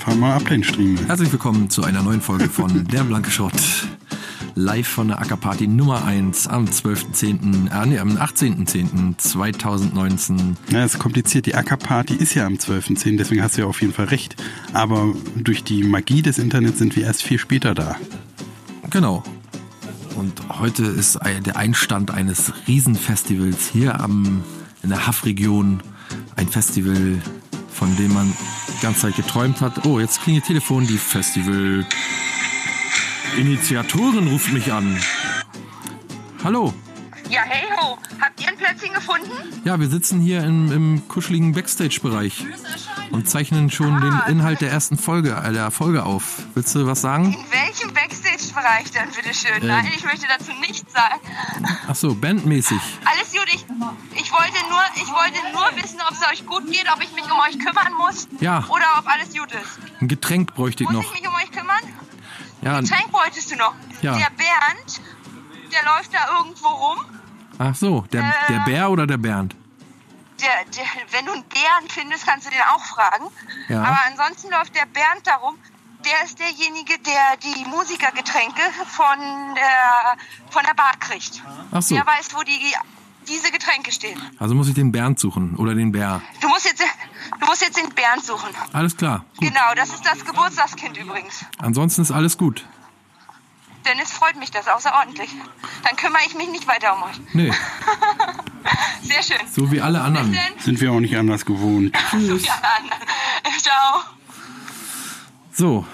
fahr mal ab den Stream. Herzlich willkommen zu einer neuen Folge von Der Blanke Schrott. Live von der Ackerparty Nummer 1 am 12.10., äh, nee, am 18.10.2019. Ja, ist kompliziert. Die Ackerparty ist ja am 12.10., deswegen hast du ja auf jeden Fall recht. Aber durch die Magie des Internets sind wir erst viel später da. Genau. Und heute ist der Einstand eines Riesenfestivals hier am, in der Haff-Region. Ein Festival, von dem man die ganze Zeit geträumt hat. Oh, jetzt klingelt Telefon, die Festival. Initiatorin ruft mich an. Hallo. Ja, hey ho, habt ihr ein Plätzchen gefunden? Ja, wir sitzen hier im, im kuscheligen Backstage-Bereich und zeichnen schon Ah. den Inhalt der ersten Folge, äh, der Folge auf. Willst du was sagen? In welchem Backstage-Bereich denn, bitteschön? Nein, ich möchte dazu nichts sagen. Ach so, bandmäßig. Alles gut, ich, ich, wollte nur, ich wollte nur wissen, ob es euch gut geht, ob ich mich um euch kümmern muss. Ja. Oder ob alles gut ist. Ein Getränk bräuchte ich Muss noch. ich mich um euch kümmern? Ja, Getränk wolltest du noch? Ja. Der Bernd, der läuft da irgendwo rum. Ach so, der, Äh. der Bär oder der Bernd? Der, der, wenn du einen Bären findest, kannst du den auch fragen. Ja. Aber ansonsten läuft der Bernd da rum. Der ist derjenige, der die Musikergetränke von der, von der Bar kriegt. Ach so. Der weiß, wo die, diese Getränke stehen. Also muss ich den Bernd suchen oder den Bär. Du musst jetzt, du musst jetzt den Bernd suchen. Alles klar. Gut. Genau, das ist das Geburtstagskind übrigens. Ansonsten ist alles gut. Dennis freut mich das außerordentlich. Dann kümmere ich mich nicht weiter um euch. Nee, Sehr schön. so wie alle anderen. Denn. Sind wir auch nicht anders gewohnt. Tschüss. Ciao. So,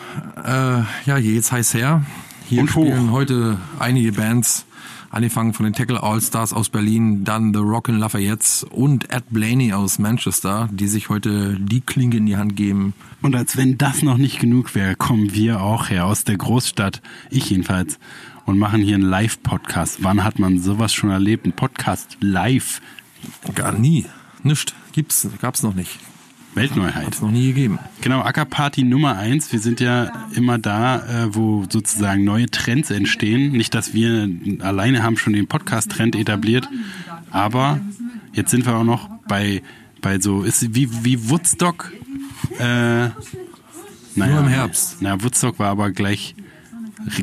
äh, ja, hier geht's heiß her. Hier Und hoch. spielen heute einige Bands, angefangen von den Tackle All-Stars aus Berlin, dann The Rockin' Lafayettes und Ed Blaney aus Manchester, die sich heute die Klinge in die Hand geben. Und als wenn das noch nicht genug wäre, kommen wir auch her aus der Großstadt, ich jedenfalls, und machen hier einen Live-Podcast. Wann hat man sowas schon erlebt? Ein Podcast live. Gar nie. Nischt. Gibt's, gab's noch nicht. Weltneuheit. Hat's noch nie gegeben. Genau, Ackerparty Nummer eins. Wir sind ja immer da, äh, wo sozusagen neue Trends entstehen. Nicht, dass wir alleine haben schon den Podcast-Trend etabliert, aber jetzt sind wir auch noch bei, bei so, ist wie, wie Woodstock. Äh, naja, Nur im Herbst. Na, Woodstock war aber gleich,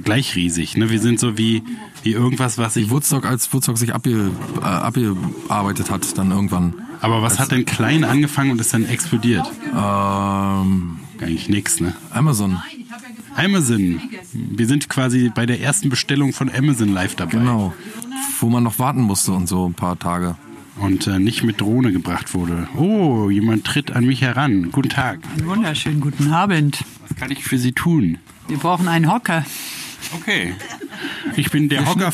gleich riesig. Ne? Wir sind so wie, wie irgendwas, was ich. Wie Woodstock, als Woodstock sich abge, äh, abgearbeitet hat, dann irgendwann. Aber was hat denn klein angefangen und ist dann explodiert? Ähm, Eigentlich nix, ne? Amazon. Amazon. Wir sind quasi bei der ersten Bestellung von Amazon live dabei. Genau. Wo man noch warten musste und so ein paar Tage. Und äh, nicht mit Drohne gebracht wurde. Oh, jemand tritt an mich heran. Guten Tag. Einen wunderschönen guten Abend. Was kann ich für Sie tun? Wir brauchen einen Hocker. Okay. Ich bin der Hocker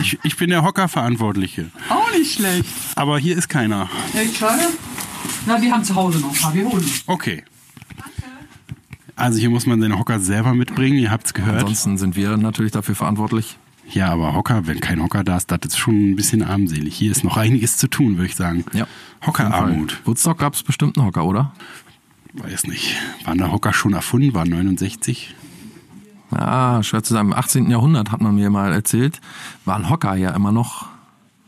ich, ich bin der Hockerverantwortliche. Auch nicht schlecht. Aber hier ist keiner. Ich glaube. Na, wir haben zu Hause noch ein paar. Wir holen. Okay. Also hier muss man seine Hocker selber mitbringen, ihr habt's gehört. Ansonsten sind wir natürlich dafür verantwortlich. Ja, aber Hocker, wenn kein Hocker da ist, das ist schon ein bisschen armselig. Hier ist noch einiges zu tun, würde ich sagen. Ja. Hockerarmut. Woodstock gab es bestimmt einen Hocker, oder? Weiß nicht. Waren da Hocker schon erfunden? War 69? Ja, schwer zu sagen. Im 18. Jahrhundert hat man mir mal erzählt, waren Hocker ja immer noch.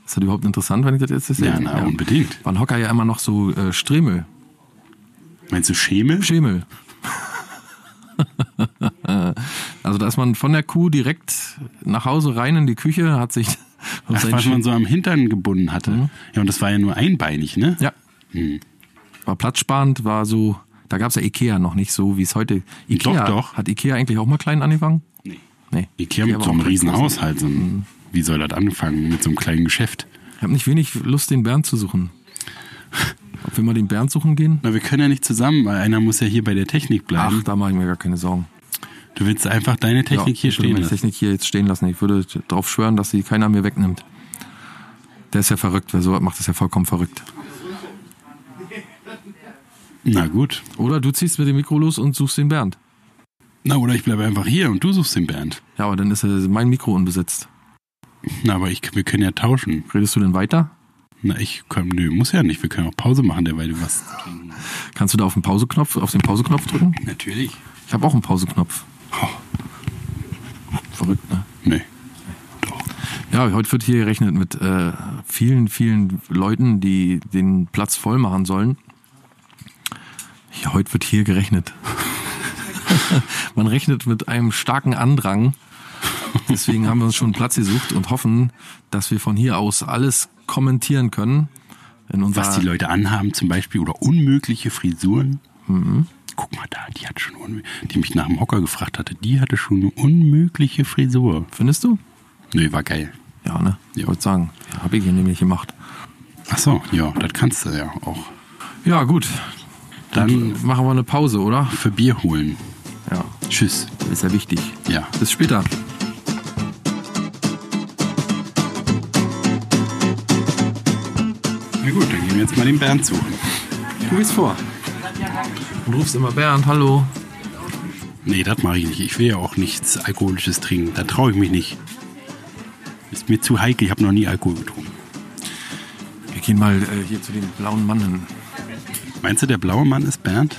Ist das überhaupt interessant, wenn ich das jetzt erzähle? Ja, na, unbedingt. Waren Hocker ja immer noch so äh, Stremel. Meinst du Schemel? Schemel. also da ist man von der Kuh direkt nach Hause rein in die Küche, hat sich Ach, was Schemel- man so am Hintern gebunden hatte. Ja, und das war ja nur einbeinig, ne? Ja. War platzsparend, war so, da gab es ja Ikea noch nicht so, wie es heute. Ikea, Doch, doch. Hat Ikea eigentlich auch mal klein angefangen? Nee. Nee. Ikea mit war so einem riesen. Haushalt. Ein, Wie soll das anfangen mit so einem kleinen Geschäft? Ich habe nicht wenig Lust, den Bernd zu suchen. Ob wir mal den Bernd suchen gehen? Na, wir können ja nicht zusammen, weil einer muss ja hier bei der Technik Ach, bleiben. da mache ich mir gar keine Sorgen. Du willst einfach deine Technik Ja, hier ich würde stehen meine lassen. Technik hier jetzt stehen lassen. Ich würde darauf schwören, dass sie keiner mir wegnimmt. Der ist ja verrückt. Wer so macht, ist ja vollkommen verrückt. Na gut. Oder du ziehst mit dem Mikro los und suchst den Bernd. Na, oder ich bleibe einfach hier und du suchst den Bernd. Ja, aber dann ist mein Mikro unbesetzt. Na, aber ich, wir können ja tauschen. Redest du denn weiter? Na, ich komm, nö, muss ja nicht. Wir können auch Pause machen, derweil du was trinken. Kannst du da auf den Pauseknopf, auf den Pauseknopf drücken? Natürlich. Ich habe auch einen Pauseknopf. Verrückt, ne? Nee. Ja, heute wird hier gerechnet mit äh, vielen, vielen Leuten, die den Platz voll machen sollen. Ja, heute wird hier gerechnet. Man rechnet mit einem starken Andrang. Deswegen haben wir uns schon einen Platz gesucht und hoffen, dass wir von hier aus alles kommentieren können. Was die Leute anhaben zum Beispiel oder unmögliche Frisuren. Mhm. Guck mal da, die hat schon, die mich nach dem Hocker gefragt hatte, die hatte schon eine unmögliche Frisur. Findest du? Nee, war geil. Ja, ne? Ich wollte sagen, ja, habe ich hier nämlich gemacht. Ach so, ja, das kannst du ja auch. Ja, gut. Dann Machen wir eine Pause, oder? für Bier holen. Ja, Tschüss. ist ja wichtig. Ja. Bis später. Na gut, dann gehen wir jetzt mal den Bernd suchen. Du gehst vor. Und rufst immer Bernd, hallo. Nee, das mache ich nicht. Ich will ja auch nichts Alkoholisches trinken. Da traue ich mich nicht. Ist mir zu heikel. Ich habe noch nie Alkohol getrunken. Wir gehen mal äh, hier zu dem blauen Mann hin. Meinst du, der blaue Mann ist Bernd?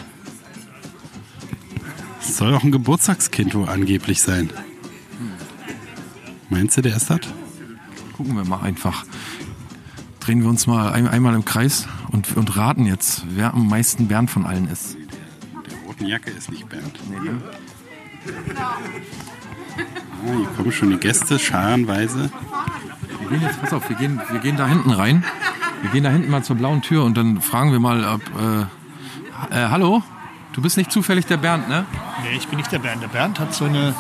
Es soll auch ein Geburtstagskind wohl angeblich sein. Meinst du, der ist das? Gucken wir mal einfach. Drehen wir uns mal ein, einmal im Kreis und, und raten jetzt, wer am meisten Bernd von allen ist. Der roten Jacke ist nicht Bernd. Ah, hier kommen schon die Gäste, scharenweise. Wir gehen jetzt, pass auf, wir gehen, wir gehen da hinten rein. Wir gehen da hinten mal zur blauen Tür und dann fragen wir mal, ob. Äh, äh, hallo? Du bist nicht zufällig der Bernd, ne? Nee, ich bin nicht der Bernd. Der Bernd hat so eine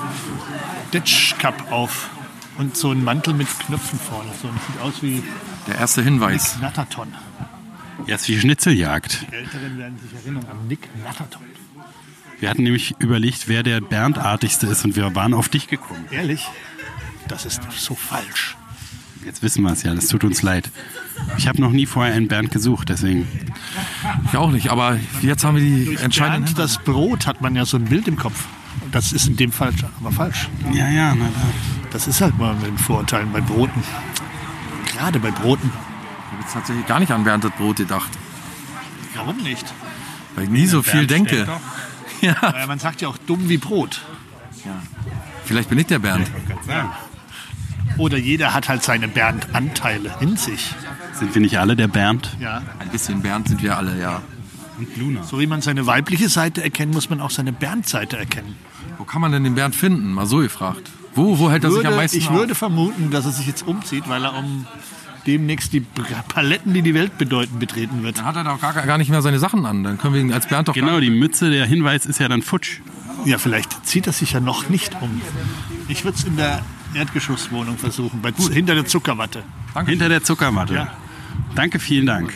Ditch-Cup auf und so einen Mantel mit Knöpfen vorne. So, das sieht aus wie Der erste Hinweis. Nick Natterton. Ja, ist wie Schnitzeljagd. Die Älteren werden sich erinnern an Nick Natterton. Wir hatten nämlich überlegt, wer der Berndartigste ist und wir waren auf dich gekommen. Ehrlich, das ist so falsch. Jetzt wissen wir es ja, das tut uns leid. Ich habe noch nie vorher einen Bernd gesucht, deswegen. Ich auch nicht, aber jetzt haben wir die entscheidenden Bernd, das Brot, hat man ja so ein Bild im Kopf. Das ist in dem Fall aber falsch. Ja, ja, na da. Das ist halt mal mit den Vorurteilen bei Broten. Gerade bei Broten. Ich habe jetzt tatsächlich gar nicht an Bernd das Brot gedacht, Warum nicht? weil ich nie so viel Bernd denke. Ja, Weil man sagt ja auch dumm wie Brot. vielleicht bin ich der Bernd. Oder jeder hat halt seine Bernd-Anteile in sich. Sind wir nicht alle der Bernd? Ja. Ein bisschen Bernd sind wir alle, ja. Und Luna. So wie man seine weibliche Seite erkennt, muss man auch seine Bernd-Seite erkennen. Wo kann man denn den Bernd finden? Mal so gefragt. Wo, wo hält er sich am Würde, meisten ich auf? würde vermuten, dass er sich jetzt umzieht, weil er um demnächst die Paletten, die die Welt bedeuten, betreten wird. Dann hat er doch gar, gar nicht mehr seine Sachen an. Dann können wir ihn als Bernd doch Genau, gar die Mütze, der Hinweis ist ja dann futsch. Ja, vielleicht zieht er sich ja noch nicht um. Ich würde es in der Erdgeschosswohnung versuchen, bei, hinter der Zuckerwatte. Hinter der Zuckermatte. Ja. Danke, vielen Dank.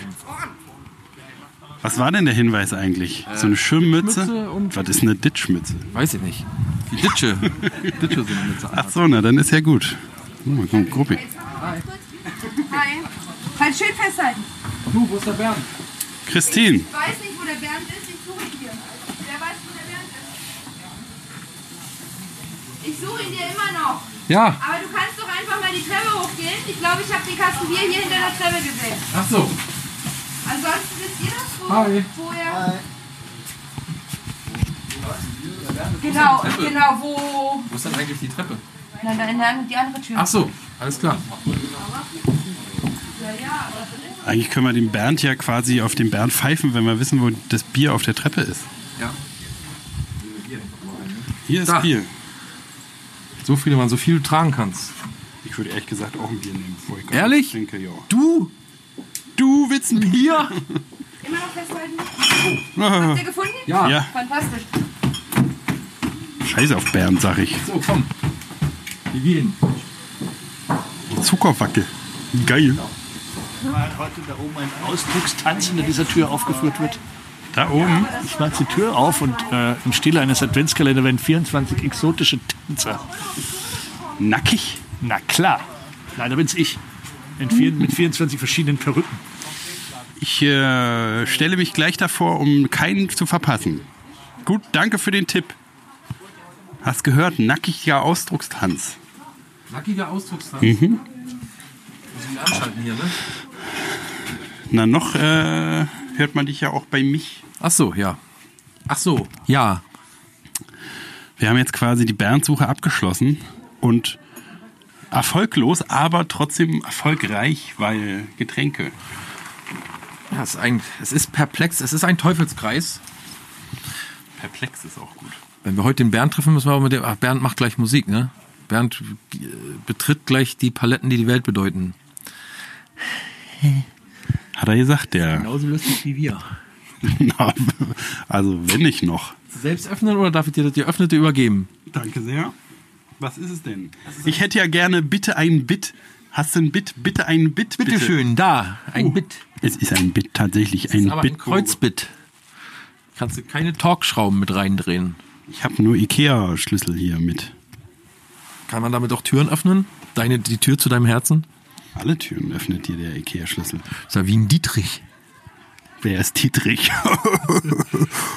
Was war denn der Hinweis eigentlich? So eine Schirmmütze? Mütze und- Was ist eine Ditchmütze? Weiß ich nicht. Die Ditsche. Ditsche sind mit Ach so, na dann ist ja gut. Oh, mal gucken, Gruppi. Hi. Halt schön festhalten. Du, wo ist der Bernd? Christine, Ich weiß nicht, wo der Bernd ist. Ich suche ihn hier. Wer weiß, wo der Bernd ist? Ich suche ihn dir immer noch. Ja. Aber du kannst doch einfach mal die Treppe hochgehen. Ich glaube, ich habe den Kasten Bier hier hinter der Treppe gesehen. Ach so. Ansonsten wisst ihr das, wo, Hi. wo er... Genau, genau, wo... Wo ist denn eigentlich die Treppe? Nein, da in der, die andere Tür. Ach so, alles klar. eigentlich können wir den Bernd ja quasi auf den Bernd pfeifen, wenn wir wissen, wo das Bier auf der Treppe ist. Ja. Hier ist Da. Bier. So viel, man so viel du tragen kannst. Ich würde ehrlich gesagt auch ein Bier nehmen, bevor ich Ehrlich? trinke. Ja. Du? Du willst ein Bier? Immer noch festhalten. Habt ihr gefunden? Ja. Ja, Fantastisch. scheiße auf Bernd, sag ich. So, komm. Wir gehen. Zuckerwackel. Geil. Weil heute da oben ein Ausdruckstanz hinter dieser Tür aufgeführt wird. Da oben. Ich mache die Tür auf und äh, im Stile eines Adventskalenders werden 24 exotische Tänzer. Nackig. Na klar. Leider bin's ich. In vier, mit 24 verschiedenen Perücken. Ich äh, stelle mich gleich davor, um keinen zu verpassen. Gut, danke für den Tipp. Hast gehört, nackiger Ausdruckstanz. Nackiger Ausdruckstanz. Mhm. Muss ich anschalten hier, ne? Na, noch äh, hört man dich ja auch bei mich. Ach so, ja. Ach so, ja. Wir haben jetzt quasi die Bernsuche abgeschlossen und erfolglos, aber trotzdem erfolgreich, weil Getränke. Ja, es ist, ein, es ist perplex, es ist ein Teufelskreis. Perplex ist auch gut. Wenn wir heute den Bernd treffen, müssen wir aber mit dem. Ach, Bernd macht gleich Musik, ne? Bernd äh, betritt gleich die Paletten, die die Welt bedeuten. Hat er gesagt, der. Genauso lustig wie wir. Na, also wenn ich noch. Selbst öffnen oder darf ich dir das geöffnete übergeben? Danke sehr. Was ist es denn? Ich hätte ja gerne bitte ein Bit. Hast du ein Bit? Bitte ein Bit. Bitte, Bitteschön, da, ein Bit. Es ist ein Bit, tatsächlich ein Aber Bit. ein Kreuzbit. Kannst du keine Torx-Schrauben mit reindrehen. Ich habe nur Ikea-Schlüssel hier mit. Kann man damit auch Türen öffnen? Deine, die Tür zu deinem Herzen? Alle Türen öffnet dir der Ikea-Schlüssel. Ist ja wie ein Dietrich. Wer ist Dietrich?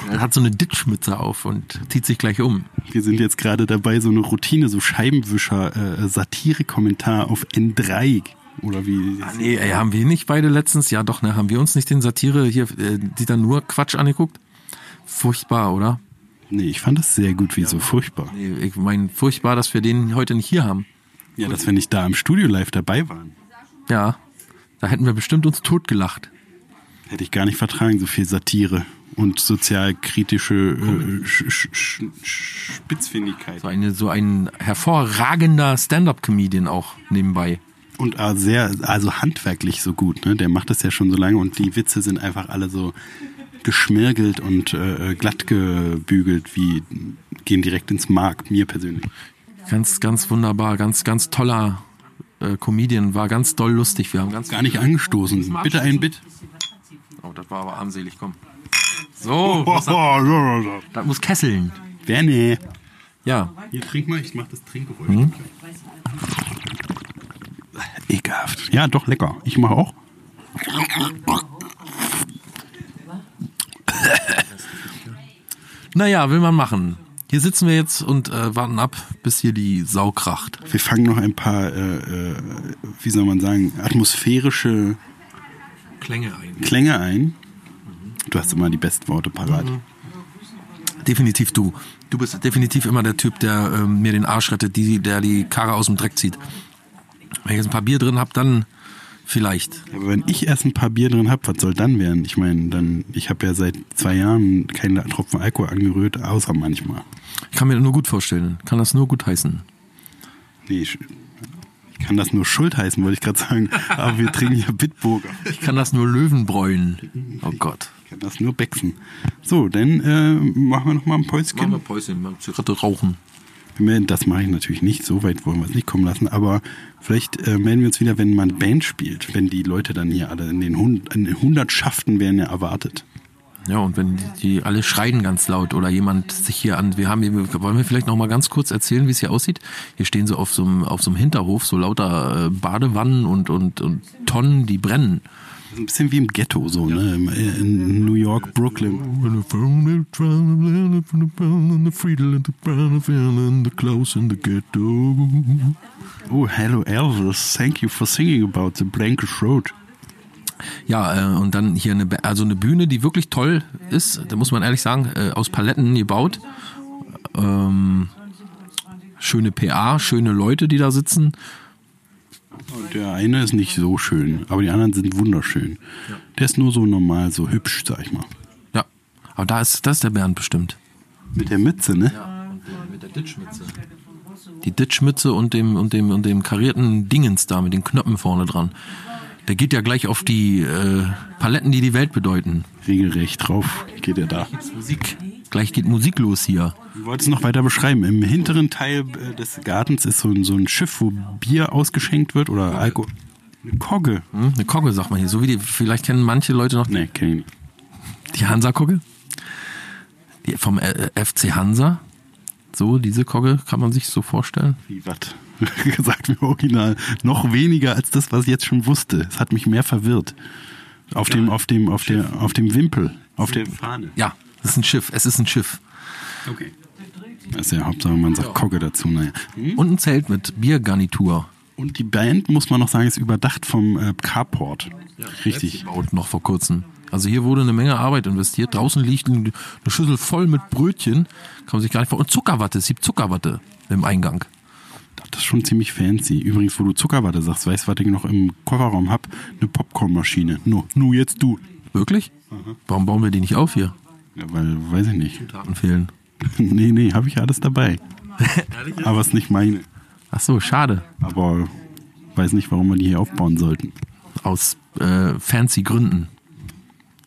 Er hat so eine Ditschmütze auf und zieht sich gleich um. Wir sind jetzt gerade dabei, so eine Routine, so Scheibenwischer, äh, Satire-Kommentar auf N3. Oder wie? Ah, nee, ey, haben wir nicht beide letztens? Ja, doch, ne? Haben wir uns nicht den Satire hier, äh, die dann nur Quatsch angeguckt? Furchtbar, oder? Nee, ich fand das sehr gut, wie so furchtbar. Nee, ich meine, furchtbar, dass wir den heute nicht hier haben. Ja, dass wir nicht da im Studio live dabei waren. Ja, da hätten wir bestimmt uns totgelacht. Hätte ich gar nicht vertragen, so viel Satire und sozialkritische äh, Sch Sch Sch Spitzfindigkeit. So, eine, so ein hervorragender Stand-up-Comedian auch nebenbei. Und äh, sehr, also handwerklich so gut, ne? Der macht das ja schon so lange und die Witze sind einfach alle so geschmirgelt und äh, glatt gebügelt, wie gehen direkt ins Mark, mir persönlich. Ganz, ganz wunderbar, ganz, ganz toller äh, Comedian, war ganz doll lustig. Wir haben ganz Gar nicht angestoßen. Bitte ein Bit. Oh, das war aber armselig, komm. So, das muss kesseln. Werner. Ja, Hier, trink mal, ich mach das Trinkgeräusch. Ekelhaft. Ja, doch, lecker. Ich mache auch. naja, will man machen. Hier sitzen wir jetzt und äh, warten ab, bis hier die Sau kracht. Wir fangen noch ein paar, äh, äh, wie soll man sagen, atmosphärische Klänge ein. Klänge ein. Du hast immer die besten Worte parat. Definitiv du. Du bist definitiv immer der Typ, der ähm, mir den Arsch rettet, die, der die Karre aus dem Dreck zieht. Wenn ich jetzt ein paar Bier drin hab, dann vielleicht. Aber wenn ich erst ein paar Bier drin habe, was soll dann werden? Ich meine, dann, ich habe ja seit zwei Jahren keinen Tropfen Alkohol angerührt, außer manchmal. Ich kann mir das nur gut vorstellen. Kann das nur gut heißen. Nee, ich, ich kann das nur Schuld heißen, wollte ich gerade sagen. Aber wir trinken ja Bitburger. Ich kann das nur Löwenbräulen. Oh Gott. Ich kann das nur Bexen. So, dann äh, machen wir noch mal ein Päuschen. Päuschen, mal Zigarette rauchen. Das mache ich natürlich nicht, so weit wollen wir es nicht kommen lassen, aber vielleicht äh, melden wir uns wieder, wenn eine Band spielt, wenn die Leute dann hier alle in den, Hund, in den Hundertschaften werden ja erwartet. Ja, und wenn die, die alle schreien ganz laut oder jemand sich hier an, wir haben hier, wollen wir vielleicht noch mal ganz kurz erzählen, wie es hier aussieht? Hier stehen so auf so einem, auf so einem Hinterhof so lauter äh, Badewannen und, und, und Tonnen, die brennen. Ein bisschen wie im Ghetto, so, ne? In New York, Brooklyn. Oh, hello Elvis, thank you for singing about the Blankish Road. Ja, äh, und dann hier eine, also eine Bühne, die wirklich toll ist, da muss man ehrlich sagen, äh, aus Paletten gebaut. Ähm, schöne PA, schöne Leute, die da sitzen. Der eine ist nicht so schön, aber die anderen sind wunderschön. Der ist nur so normal, so hübsch, sag ich mal. Ja, aber da ist, das ist der Bernd bestimmt. Mit der Mütze, ne? Mit der Ditschmütze. Die Ditschmütze und dem, und dem, und dem karierten Dingens da mit den Knöpfen vorne dran. Der geht ja gleich auf die äh, Paletten, die die Welt bedeuten. Regelrecht drauf geht er da. Musik. Gleich geht Musik los hier. Du wolltest noch weiter beschreiben. Im hinteren Teil äh, des Gartens ist so ein, so ein Schiff, wo Bier ausgeschenkt wird oder Alkohol. Eine Kogge. Hm? Eine Kogge, sagt man hier. So wie die, vielleicht kennen manche Leute noch Nee, kenn ich nicht. die Hansa-Kogge. Die vom äh, FC Hansa. So, diese Kogge kann man sich so vorstellen. Wie was? Gesagt mir original. Noch weniger als das, was ich jetzt schon wusste. Es hat mich mehr verwirrt. Auf dem, auf dem, auf der, auf dem Wimpel. Auf der Fahne. Ja, es ist ein Schiff. Es ist ein Schiff. Okay. Das ist ja Hauptsache, man sagt Kogge dazu. Naja. Und ein Zelt mit Biergarnitur. Und die Band, muss man noch sagen, ist überdacht vom äh, Carport. Richtig. Gebaut noch vor kurzem. Also hier wurde eine Menge Arbeit investiert. Draußen liegt eine Schüssel voll mit Brötchen. Kann man sich gar nicht vor. Und Zuckerwatte. Es gibt Zuckerwatte im Eingang. Das ist schon ziemlich fancy. Übrigens, wo du Zuckerwatte sagst, weißt du, was ich noch im Kofferraum hab? Eine Popcornmaschine. No, nu jetzt du. Wirklich? Warum bauen wir die nicht auf hier? Ja, weil, weiß ich nicht. Daten fehlen. nee, nee, habe ich alles dabei. Aber es ist nicht meine. Ach so, schade. Aber weiß nicht, warum wir die hier aufbauen sollten. Aus äh, fancy Gründen.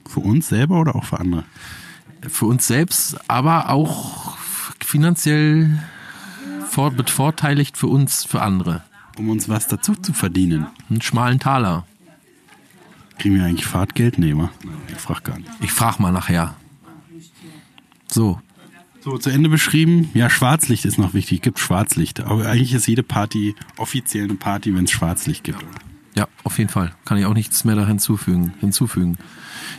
Für uns selber oder auch für andere? Für uns selbst, aber auch finanziell vor, bevorteiligt für uns, für andere. Um uns was dazu zu verdienen. Einen schmalen Taler. Kriegen wir eigentlich Fahrtgeld? Nee, wa? Ich frag gar nicht. Ich frag mal nachher. So, So, zu Ende beschrieben. Ja, Schwarzlicht ist noch wichtig. Gibt Schwarzlicht. Aber eigentlich ist jede Party offiziell eine Party, wenn es Schwarzlicht gibt. ja, auf jeden Fall. Kann ich auch nichts mehr da hinzufügen. hinzufügen.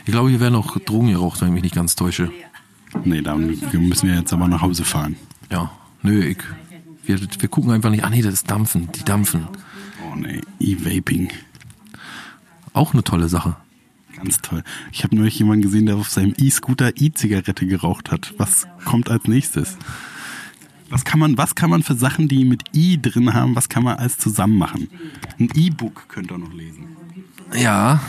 Ich glaube, hier werden auch Drogen geraucht, wenn ich mich nicht ganz täusche. Nee, dann müssen wir jetzt aber nach Hause fahren. Ja, nö, ich. Wir, wir gucken einfach nicht. Ah nee, das ist Dampfen. Die dampfen. Oh nee, E-Vaping. Auch eine tolle Sache. Ganz toll. Ich habe neulich jemanden gesehen, der auf seinem E-Scooter E-Zigarette geraucht hat. Was kommt als nächstes? Was kann man, was kann man für Sachen, die mit I drin haben, was kann man alles zusammen machen? Ein E-Book könnt ihr noch lesen. Ja,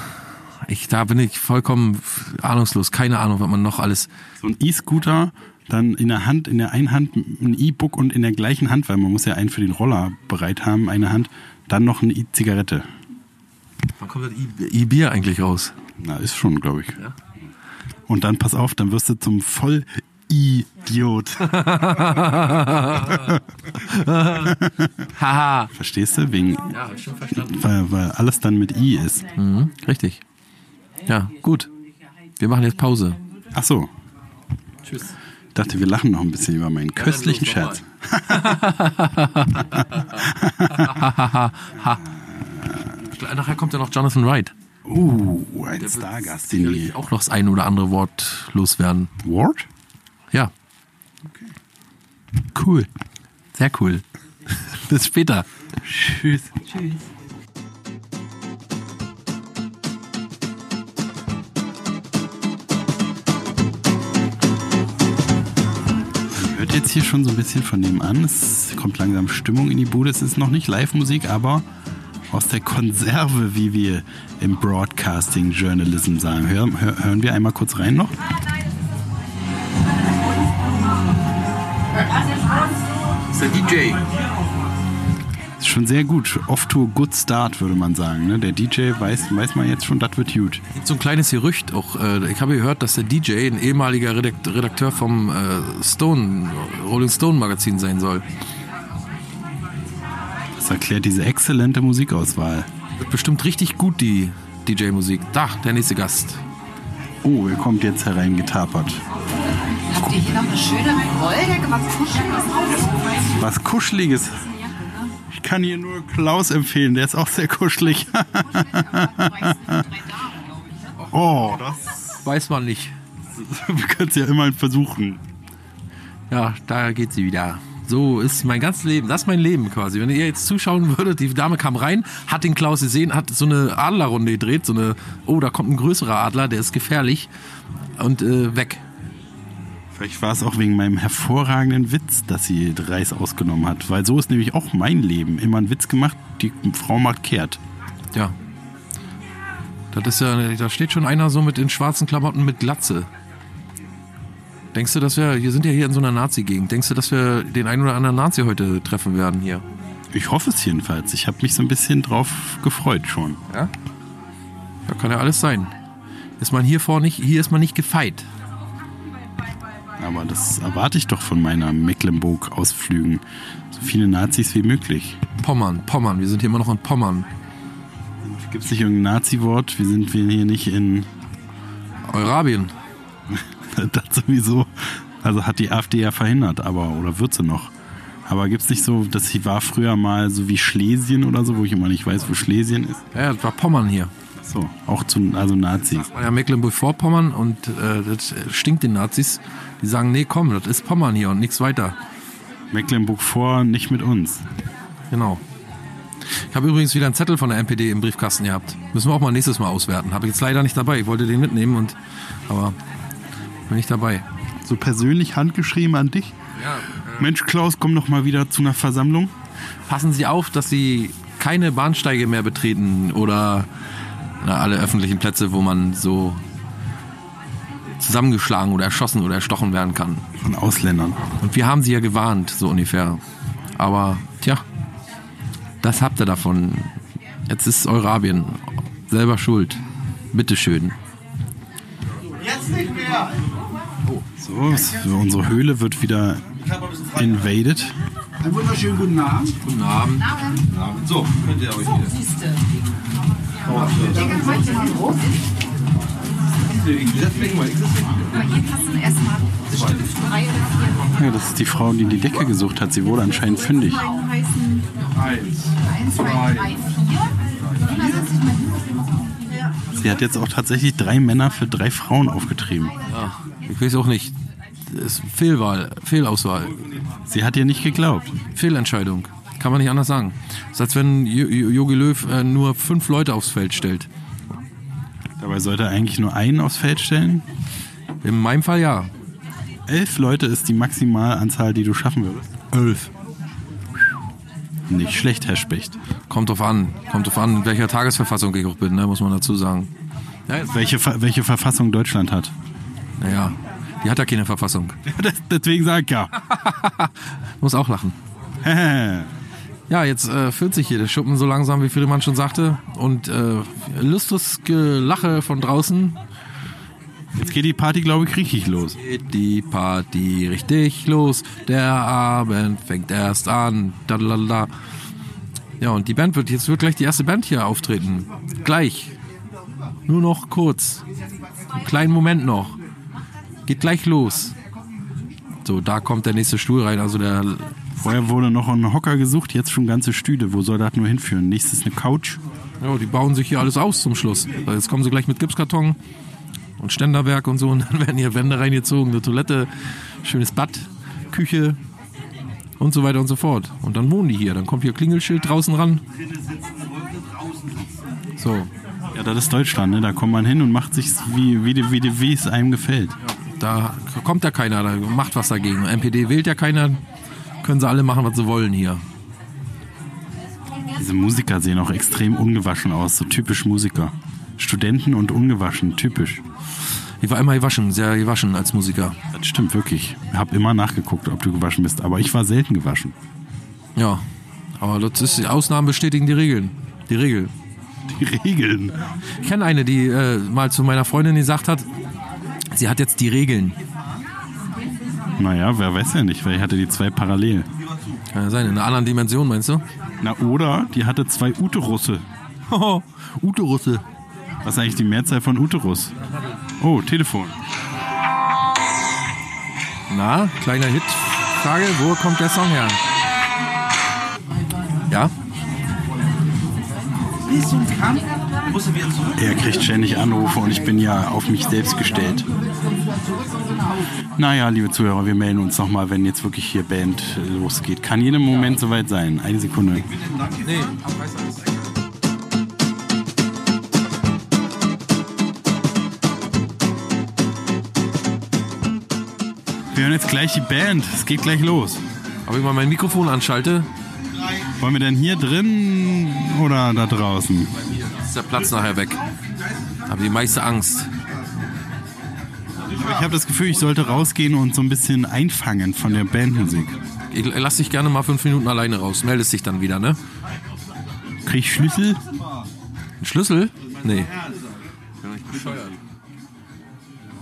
ich, da bin ich vollkommen ahnungslos. Keine Ahnung, was man noch alles. So ein E-Scooter, dann in der Hand, in der einen Hand ein E-Book und in der gleichen Hand, weil man muss ja einen für den Roller bereit haben, eine Hand, dann noch eine E-Zigarette. Wann kommt das E-Bier eigentlich raus? Na, ist schon, glaube ich. Und dann pass auf, dann wirst du zum Voll-Idiot. Haha. Verstehst du? Wegen, Ja, hab ich schon verstanden. weil, weil alles dann mit I ist. Mhm, richtig. Ja, gut. Wir machen jetzt Pause. Ach so. Tschüss. Ich dachte, wir lachen noch ein bisschen über meinen köstlichen mach Scherz. Nachher kommt ja noch Jonathan Wright. Uh, ein Stargast, den auch noch das ein oder andere Wort loswerden. Ward? Ja, Cool. sehr cool. Bis später. Tschüss. Man hört jetzt hier schon so ein bisschen von dem an. Es kommt langsam Stimmung in die Bude. Es ist noch nicht Live-Musik, aber aus der Konserve, wie wir im Broadcasting Journalism sagen. Hör, hör, hören wir einmal kurz rein noch? Das ist der DJ. Ist schon sehr gut. Off to a good start, würde man sagen. Ne? Der DJ weiß, weiß man jetzt schon, das wird gut. So ein kleines Gerücht auch. Äh, ich habe gehört, dass der DJ ein ehemaliger Redakt Redakteur vom äh, Stone, Rolling Stone Magazin sein soll. Erklärt diese exzellente Musikauswahl. Wird bestimmt richtig gut, die DJ-Musik. Da, der nächste Gast. Oh, er kommt jetzt hereingetapert. Habt ihr hier noch eine schöne Wolldecke, was Kuscheliges drauf? Was Kuscheliges. Ich kann hier nur Klaus empfehlen, der ist auch sehr kuschelig. oh, das Weiß man nicht. wir können es ja immer versuchen. Ja, da geht sie wieder. So ist mein ganzes Leben. Das ist mein Leben quasi. Wenn ihr jetzt zuschauen würdet, die Dame kam rein, hat den Klaus gesehen, hat so eine Adlerrunde gedreht, so eine, oh, da kommt ein größerer Adler, der ist gefährlich und äh, weg. Vielleicht war es auch wegen meinem hervorragenden Witz, dass sie Reis ausgenommen hat. Weil so ist nämlich auch mein Leben. Immer ein Witz gemacht, die Frau macht kehrt. Ja. Das ist ja, da steht schon einer so mit den schwarzen Klamotten mit Glatze. Denkst du, dass wir, wir sind ja hier in so einer Nazi-Gegend, denkst du, dass wir den einen oder anderen Nazi heute treffen werden hier? Ich hoffe es jedenfalls. Ich habe mich so ein bisschen drauf gefreut schon. Ja? Ja, kann ja alles sein. Ist man hier vor nicht, hier ist man nicht gefeit. Aber das erwarte ich doch von meiner Mecklenburg-Ausflügen. So viele Nazis wie möglich. Pommern, Pommern, wir sind hier immer noch in Pommern. Gibt es nicht irgendein Nazi-Wort? Wir sind wir hier nicht in. Eurabien. das sowieso. Also hat die AfD ja verhindert, aber. Oder wird sie noch. Aber gibt es nicht so, dass sie war früher mal so wie Schlesien oder so, wo ich immer nicht weiß, wo Schlesien ist? Ja, das war Pommern hier. So, auch zu, also Nazis. War ja Mecklenburg-Vorpommern und äh, das stinkt den Nazis. Die sagen, nee, komm, das ist Pommern hier und nichts weiter. Mecklenburg vor, nicht mit uns. Genau. Ich habe übrigens wieder einen Zettel von der NPD im Briefkasten gehabt. Müssen wir auch mal nächstes Mal auswerten. Habe ich jetzt leider nicht dabei. Ich wollte den mitnehmen und aber bin nicht dabei. So persönlich handgeschrieben an dich. Ja, Mensch, Klaus, komm noch mal wieder zu einer Versammlung. passen Sie auf, dass Sie keine Bahnsteige mehr betreten oder na, alle öffentlichen Plätze, wo man so zusammengeschlagen oder erschossen oder erstochen werden kann. Von Ausländern. Und wir haben sie ja gewarnt, so ungefähr. Aber tja, das habt ihr davon. Jetzt ist Eurabien selber schuld. Bitteschön. So, unsere Höhle wird wieder invaded. Einen wunderschönen guten Abend. Guten Abend. So, könnt ihr euch. Aber hier vier Ja, das ist die Frau, die die Decke gesucht hat. Sie wurde anscheinend fündig. Eins, zwei. Sie hat jetzt auch tatsächlich drei Männer für drei Frauen aufgetrieben. Ja, ich weiß auch nicht. Das ist Fehlwahl, Fehlauswahl, Sie hat ihr nicht geglaubt. Fehlentscheidung. Kann man nicht anders sagen. Das ist, als wenn Jo- Jo- Jogi Löw äh, nur fünf Leute aufs Feld stellt. Dabei sollte er eigentlich nur einen aufs Feld stellen. In meinem Fall ja. Elf Leute ist die Maximalanzahl, die du schaffen würdest. Elf. Nicht schlecht, Herr Specht. Kommt drauf an. Kommt drauf an, in welcher Tagesverfassung ich auch bin, ne, muss man dazu sagen. Ja, Welche, welche Verfassung Deutschland hat. Naja, die hat ja keine Verfassung. Das, deswegen sag ich ja. Muss auch lachen. Ja, jetzt äh, füllt sich hier der Schuppen so langsam, wie Friedemann schon sagte. Und äh, lustres Gelache von draußen. Jetzt geht die Party, glaube ich, richtig los. Geht die Party richtig los. Der Abend fängt erst an. Dadalala. Ja, und die Band wird, jetzt wird gleich die erste Band hier auftreten. Gleich. Nur noch kurz. Einen kleinen Moment noch. Geht gleich los. So, da kommt der nächste Stuhl rein. Also der Vorher wurde noch ein Hocker gesucht, jetzt schon ganze Stühle. Wo soll das nur hinführen? Nächstes eine Couch. Ja, die bauen sich hier alles aus zum Schluss. Jetzt kommen sie gleich mit Gipskarton und Ständerwerk und so und dann werden hier Wände reingezogen, eine Toilette, schönes Bad, Küche und so weiter und so fort. Und dann wohnen die hier. Dann kommt hier Klingelschild draußen ran. So, Ja, das ist Deutschland, ne? Da kommt man hin und macht sich wie, wie, wie, wie es einem gefällt. Da kommt ja keiner, da macht was dagegen. MPD wählt ja keiner, können sie alle machen, was sie wollen hier. Diese Musiker sehen auch extrem ungewaschen aus, so typisch Musiker. Studenten und ungewaschen, typisch. Ich war immer gewaschen, sehr gewaschen als Musiker. Das stimmt wirklich. Ich habe immer nachgeguckt, ob du gewaschen bist, aber ich war selten gewaschen. Ja, aber das ist, die Ausnahmen bestätigen die Regeln. Die Regel. Die Regeln. Ich kenne eine, die äh, mal zu meiner Freundin gesagt hat, sie hat jetzt die Regeln. Naja, wer weiß ja nicht, weil ich hatte die zwei parallel. Kann ja sein, in einer anderen Dimension, meinst du? Na, oder die hatte zwei Uterusse. Uterusse. Was ist eigentlich die Mehrzahl von Uterus? Oh, Telefon. Na, kleiner Hit. Frage, wo kommt der Song her? Ja? Er kriegt ständig Anrufe und ich bin ja auf mich selbst gestellt. Naja, liebe Zuhörer, wir melden uns nochmal, wenn jetzt wirklich hier Band losgeht. Kann jeden Moment soweit sein. Eine Sekunde. Wir hören jetzt gleich die Band. Es geht gleich los. Ob ich mal mein Mikrofon anschalte, Wollen wir denn hier drin oder da draußen? ist der Platz nachher weg. Habe die meiste Angst. Ich habe das Gefühl, ich sollte rausgehen und so ein bisschen einfangen von der Bandmusik. Ich lass dich gerne mal fünf Minuten alleine raus. Meldest dich dann wieder, ne? Krieg ich Schlüssel? Ein Schlüssel? Nee.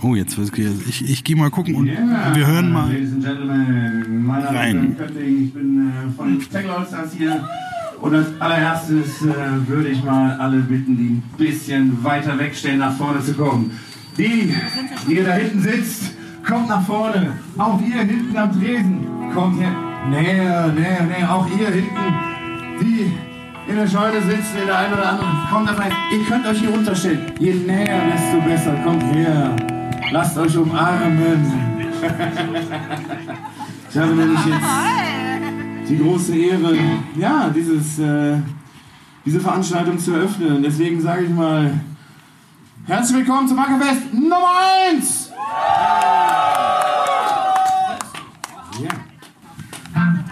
Oh, jetzt wird's- ich, ich gehe mal gucken und wir hören mal. Ladies and Rein. ich bin äh, von Techno-Stars hier. Und als allererstes äh, würde ich mal alle bitten, die ein bisschen weiter wegstehen, nach vorne zu kommen. Die, die ihr da hinten sitzt, kommt nach vorne. Auch ihr hinten am Tresen, kommt her. Näher, näher, näher. Auch ihr hinten, die in der Scheune sitzen, in der einen oder anderen. Kommt dabei. Ihr könnt euch hier unterstellen. Je näher, desto besser. Kommt her. Lasst euch umarmen. ich habe nämlich jetzt die große Ehre, ja, dieses, äh, diese Veranstaltung zu eröffnen. Deswegen sage ich mal, herzlich willkommen zum Wackerfest Nummer 1! Ja.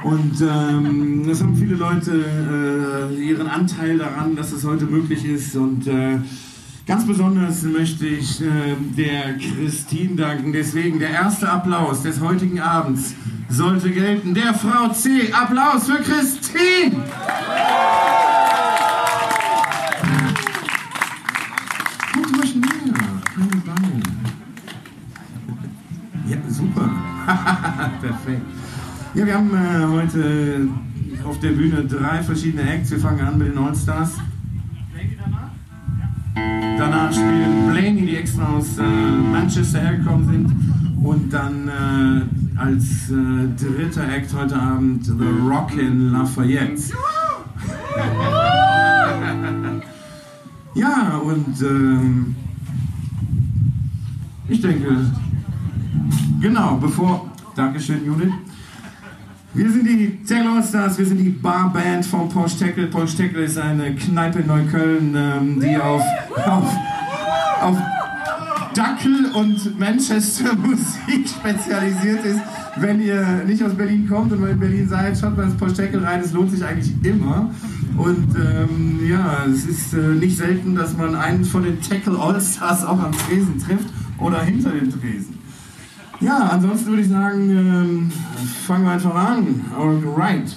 Und ähm, es haben viele Leute äh, ihren Anteil daran, dass es heute möglich ist. Und äh, Ganz besonders möchte ich äh, der Christine danken. Deswegen der erste Applaus des heutigen Abends sollte gelten. Der Frau C. Applaus für Christine! Kommt ruhig näher. Keine Bange. Ja, super. Perfekt. Ja, wir haben äh, heute auf der Bühne drei verschiedene Acts. Wir fangen an mit den Allstars. Danach spielen Blaney, die extra aus äh, Manchester hergekommen sind. Und dann äh, als äh, dritter Act heute Abend The Rockin' Lafayette. ja, und ähm, ich denke, genau, bevor. Dankeschön, Judith. Wir sind die Tackle Stars, wir sind die Barband von Porsche Tackle. Porsche Tackle ist eine Kneipe in Neukölln, ähm, die auf, auf, auf Dackel und Manchester Musik spezialisiert ist. Wenn ihr nicht aus Berlin kommt und mal in Berlin seid, schaut mal ins Tackle rein, es lohnt sich eigentlich immer. Und ähm, ja, es ist äh, nicht selten, dass man einen von den Tackle All-Stars auch am Tresen trifft oder hinter dem Tresen. Ja, ansonsten würde ich sagen, ähm, fangen wir einfach an. Alright.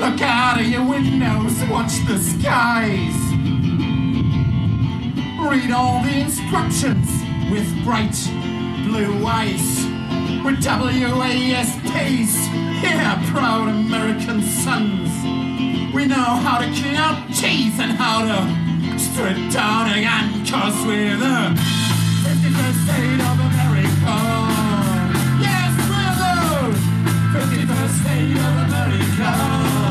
Look out of your windows, watch the skies. Read all the instructions with bright blue eyes. We're WASPs, yeah, proud American sons. We know how to clean out cheese and how to strip down again, cause we're the 51st state of America. Yes, we're the 51st state of America.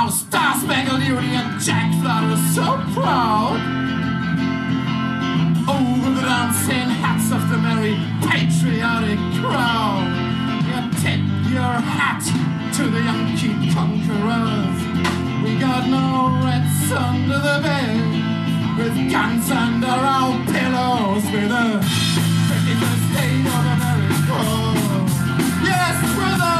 Our Star Spangled Union Jack flutters so proud over the dancing hats of the merry patriotic crowd. You tip your hat to the Yankee conquerors. We got no reds under the bed, with guns under our pillows, with a 51st state of America. Yes, brother, 51st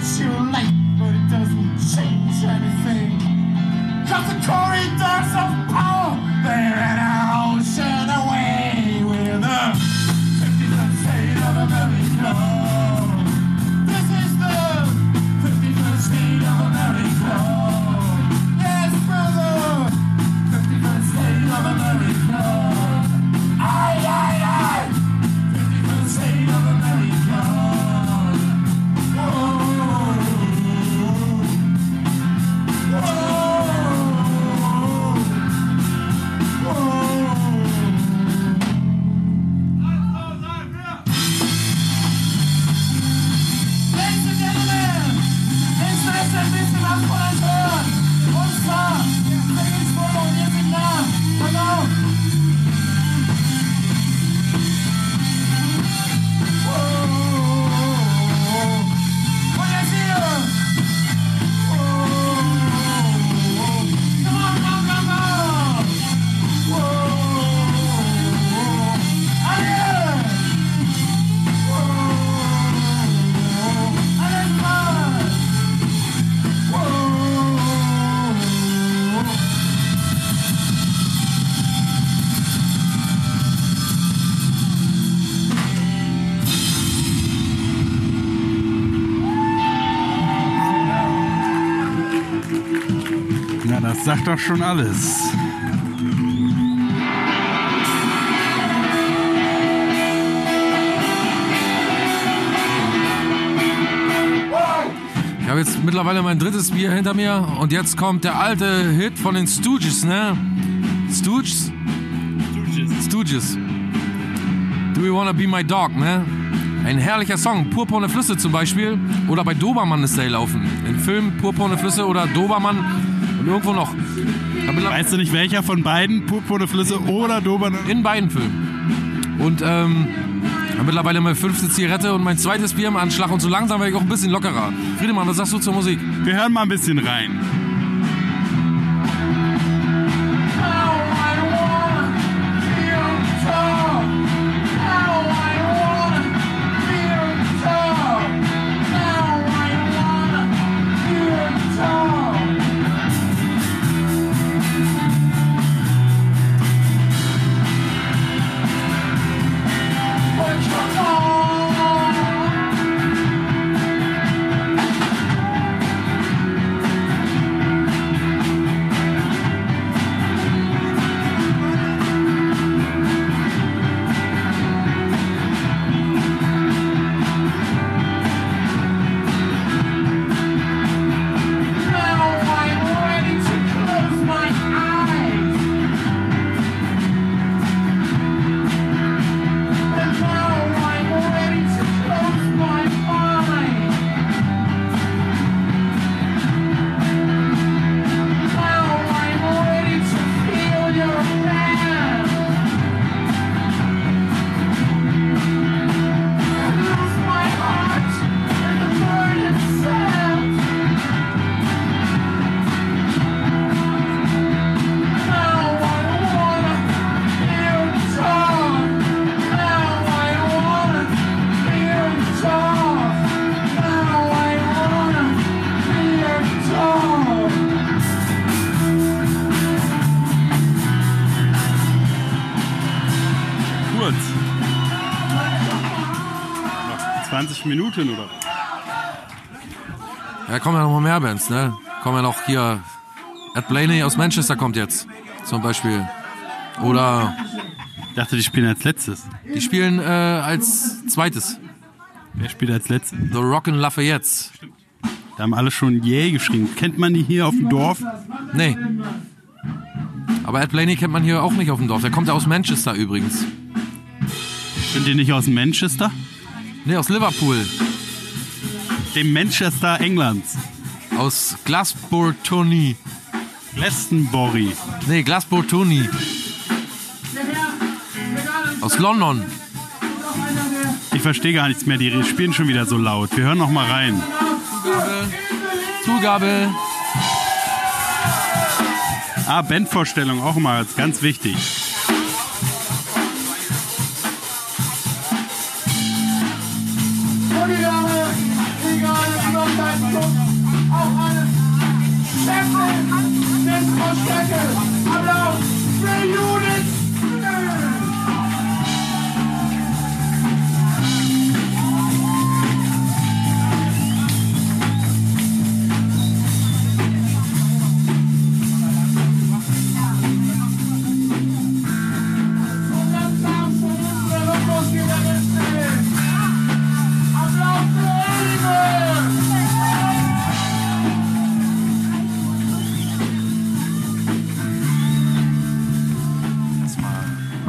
too late, but it doesn't change anything. Doch schon alles. Ja, habe jetzt mittlerweile mein drittes Bier hinter mir und jetzt kommt der alte Hit von den Stooges, ne? Stooges? Stooges. Do you wanna be my dog, ne? Ein herrlicher Song. Purpurne Flüsse zum Beispiel. Oder bei Dobermann ist der laufen. Im Film Purpurne Flüsse oder Dobermann. Und irgendwo noch. Weißt du nicht, welcher von beiden? Purpurne Flüsse oder Doberne? In beiden Filmen. Und ähm, mittlerweile meine fünfte Zigarette und mein zweites Bier im Anschlag. Und so langsam werde ich auch ein bisschen lockerer. Friedemann, was sagst du zur Musik? Wir hören mal ein bisschen rein. 20 Minuten oder? Ja, kommen ja noch mal mehr Bands, ne? Kommen ja noch hier. Ed Blaney aus Manchester kommt jetzt. Zum Beispiel. Oder Ich dachte, die spielen als letztes. die spielen äh, als zweites. Wer spielt als letztes? The Rockin' Lafayettes. Da haben alle schon Yay geschrieben. Kennt man die hier auf dem Dorf? Nee. Aber Ed Blaney kennt man hier auch nicht auf dem Dorf. Der kommt ja aus Manchester übrigens. Sind die nicht aus Manchester? Nee, aus Liverpool. Dem Manchester Englands. Aus Glasgow-Tony. Glastonbury. Nee, Glasgow-Tony. Aus London. Ich verstehe gar nichts mehr. Die spielen schon wieder so laut. Wir hören noch mal rein. Zugabe. Ah, Bandvorstellung auch mal ganz wichtig.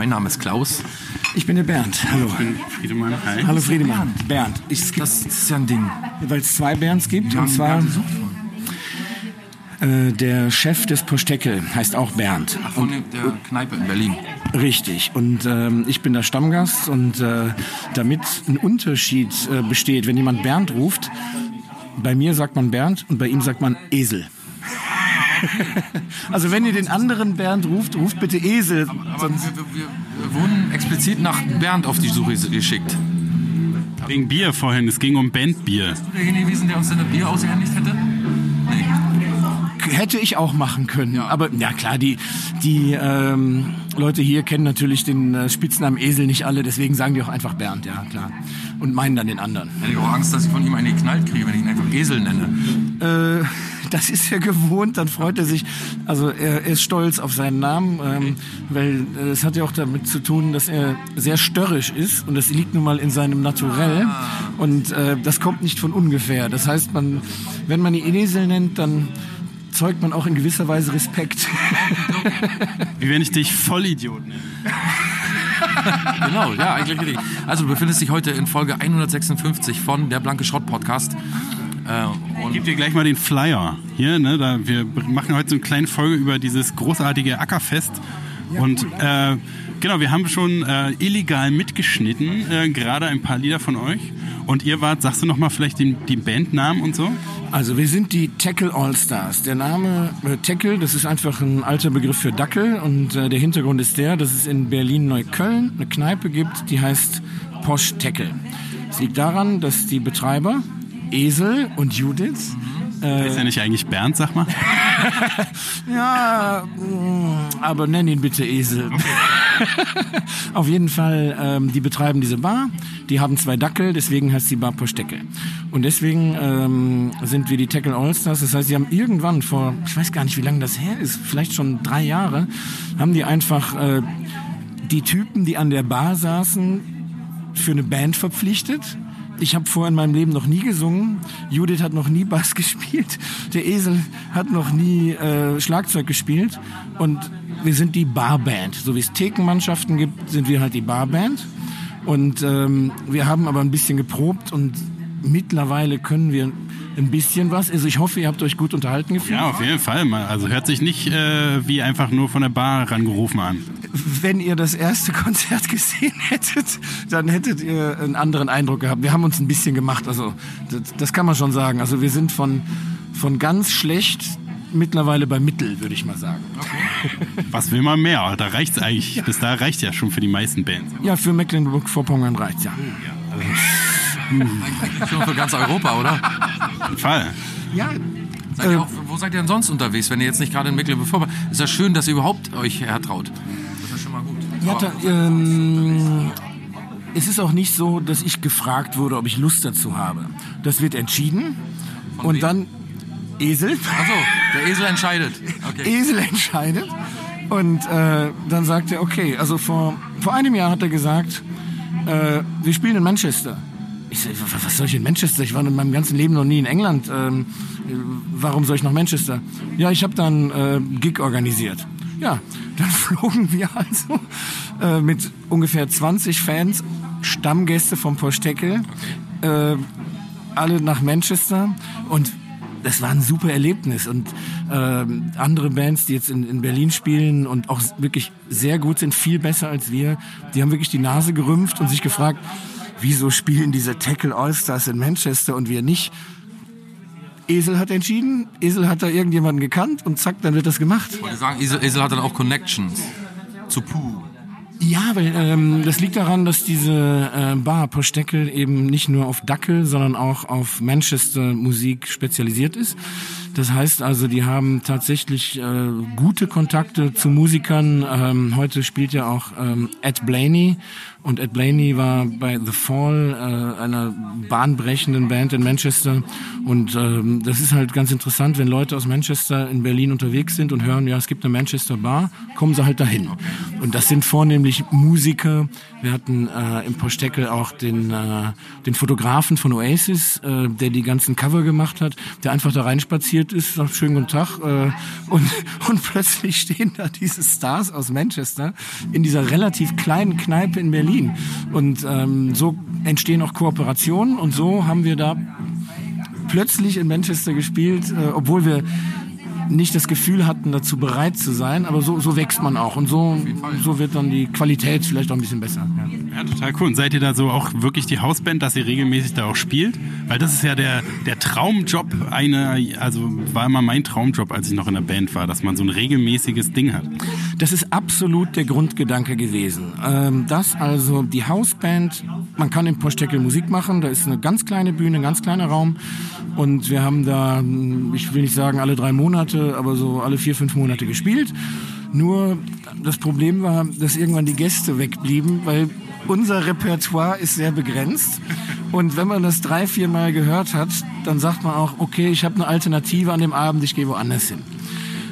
Mein Name ist Klaus. Ich bin der Bernd. Hallo. Friedemann, hi. Hallo Friedemann. Bernd. Ich, es gibt, Das ist ja ein Ding. weil es zwei Bernds gibt. und zwar äh, der Chef des Posteckel heißt auch Bernd. Von der Kneipe in Berlin. Richtig. Und ähm, ich bin der Stammgast. Und äh, damit ein Unterschied äh, besteht, wenn jemand Bernd ruft, bei mir sagt man Bernd und bei ihm sagt man Esel. also wenn ihr den anderen Bernd ruft, ruft bitte Esel. Aber wir, wir, wir wurden explizit nach Bernd auf die Suche geschickt. Wegen Bier vorhin. Es ging um Bandbier. Derjenige gewesen, der uns seine Bier ausgehändigt hätte? Hätte ich auch machen können. Aber ja klar, die, die ähm, Leute hier kennen natürlich den äh, Spitznamen Esel nicht alle, deswegen sagen die auch einfach Bernd, ja klar. Und meinen dann den anderen. Hätte ich auch Angst, dass ich von ihm eine geknallt kriege, wenn ich ihn einfach Esel nenne. Äh, das ist er gewohnt, dann freut er sich. Also er, ist stolz auf seinen Namen, ähm, weil äh, es hat ja auch damit zu tun, dass er sehr störrisch ist und das liegt nun mal in seinem Naturell und äh, das kommt nicht von ungefähr. Das heißt, man, wenn man ihn Esel nennt, dann zeugt man auch in gewisser Weise Respekt. Wie wenn ich dich Vollidiot nenne. genau, ja, eigentlich richtig. Also du befindest dich heute in Folge 156 von der Blanke Schrott Podcast. Äh, ich gebe dir gleich mal den Flyer hier. Ne, da, wir machen heute so eine kleine Folge über dieses großartige Ackerfest. Und äh, genau, wir haben schon äh, illegal mitgeschnitten, äh, gerade ein paar Lieder von euch. Und ihr wart, sagst du nochmal vielleicht den, die Bandnamen und so? Also wir sind die Tackle All Stars. Der Name äh, Tackle, das ist einfach ein alter Begriff für Dackel und äh, der Hintergrund ist der, dass es in Berlin-Neukölln eine Kneipe gibt, die heißt Posch Tackle. Es liegt daran, dass die Betreiber Esel und Judith äh, ist ja nicht eigentlich Bernd, sag mal? ja, mm, aber nenn ihn bitte Esel. Auf jeden Fall, ähm, die betreiben diese Bar. Die haben zwei Dackel, deswegen heißt die Bar Posteckel. Und deswegen ähm, sind wir die Tackle Allstars. Das heißt, sie haben irgendwann vor, ich weiß gar nicht, wie lange das her ist, vielleicht schon drei Jahre, haben die einfach äh, die Typen, die an der Bar saßen, für eine Band verpflichtet ich habe vorher in meinem Leben noch nie gesungen. Judith hat noch nie Bass gespielt. Der Esel hat noch nie äh, Schlagzeug gespielt. Und wir sind die Barband. So wie es Thekenmannschaften gibt, sind wir halt die Barband. Und ähm, wir haben aber ein bisschen geprobt und mittlerweile können wir ein bisschen was. Also ich hoffe, ihr habt euch gut unterhalten gefühlt. Ja, auf jeden Fall. Also hört sich nicht äh, wie einfach nur von der Bar rangerufen an. Wenn ihr das erste Konzert gesehen hättet, dann hättet ihr einen anderen Eindruck gehabt. Wir haben uns ein bisschen gemacht. Also das, das kann man schon sagen. Also wir sind von, von ganz schlecht mittlerweile bei Mittel, würde ich mal sagen. Okay. Was will man mehr? Da reicht es eigentlich. Ja. Bis da reicht ja schon für die meisten Bands. Ja, für Mecklenburg-Vorpommern reicht ja. ja also Schon für ganz Europa, oder? Fall. Ja. Seid äh, auch, wo seid ihr denn sonst unterwegs, wenn ihr jetzt nicht gerade in Mecklenburg-Vorpommern Ist ja schön, dass ihr überhaupt euch hertraut. Das ist schon mal gut. Ja, da, ähm, es ist auch nicht so, dass ich gefragt wurde, ob ich Lust dazu habe. Das wird entschieden. Von und wem? dann Esel. Achso, der Esel entscheidet. Okay. Esel entscheidet. Und äh, dann sagt er, okay, also vor, vor einem Jahr hat er gesagt, äh, wir spielen in Manchester. Ich so, was soll ich in Manchester? Ich war in meinem ganzen Leben noch nie in England. Ähm, warum soll ich nach Manchester? Ja, ich habe dann äh, Gig organisiert. Ja, dann flogen wir also äh, mit ungefähr 20 Fans, Stammgäste vom Posteckel, äh, alle nach Manchester und das war ein super Erlebnis und äh, andere Bands, die jetzt in, in Berlin spielen und auch wirklich sehr gut sind, viel besser als wir, die haben wirklich die Nase gerümpft und sich gefragt, wieso spielen diese Tackle Allstars in Manchester und wir nicht? Esel hat entschieden, Esel hat da irgendjemanden gekannt und zack, dann wird das gemacht. Ich wollte sagen, Esel, Esel hat dann auch Connections zu Pooh. Ja, weil ähm, das liegt daran, dass diese äh, Bar Posteckel eben nicht nur auf Dackel, sondern auch auf Manchester Musik spezialisiert ist. Das heißt also, die haben tatsächlich äh, gute Kontakte zu Musikern. Ähm, heute spielt ja auch ähm, Ed Blaney und Ed Blaney war bei The Fall, äh, einer bahnbrechenden Band in Manchester. Und ähm, das ist halt ganz interessant, wenn Leute aus Manchester in Berlin unterwegs sind und hören, ja, es gibt eine Manchester Bar, kommen sie halt dahin. Und das sind vornehmlich Musiker. Wir hatten äh, im Posteckel auch den, äh, den Fotografen von Oasis, äh, der die ganzen Cover gemacht hat, der einfach da reinspaziert ist, sagt schönen guten Tag. Äh, und, und plötzlich stehen da diese Stars aus Manchester in dieser relativ kleinen Kneipe in Berlin. Und ähm, so entstehen auch Kooperationen und so haben wir da plötzlich in Manchester gespielt, äh, obwohl wir nicht das Gefühl hatten, dazu bereit zu sein, aber so, so wächst man auch und so, so wird dann die Qualität vielleicht auch ein bisschen besser. Ja. ja. total cool. Und seid ihr da so auch wirklich die Hausband, dass ihr regelmäßig da auch spielt? Weil das ist ja der, der Traumjob einer, also war immer mein Traumjob, als ich noch in der Band war, dass man so ein regelmäßiges Ding hat. Das ist absolut der Grundgedanke gewesen. Ähm, dass also die Hausband, man kann im Posteckel Musik machen, da ist eine ganz kleine Bühne, ein ganz kleiner Raum und wir haben da, ich will nicht sagen alle drei Monate, aber so alle vier, fünf Monate gespielt. Nur das Problem war, dass irgendwann die Gäste wegblieben, weil unser Repertoire ist sehr begrenzt. Und wenn man das drei, vier Mal gehört hat, dann sagt man auch, okay, ich habe eine Alternative an dem Abend, ich gehe woanders hin.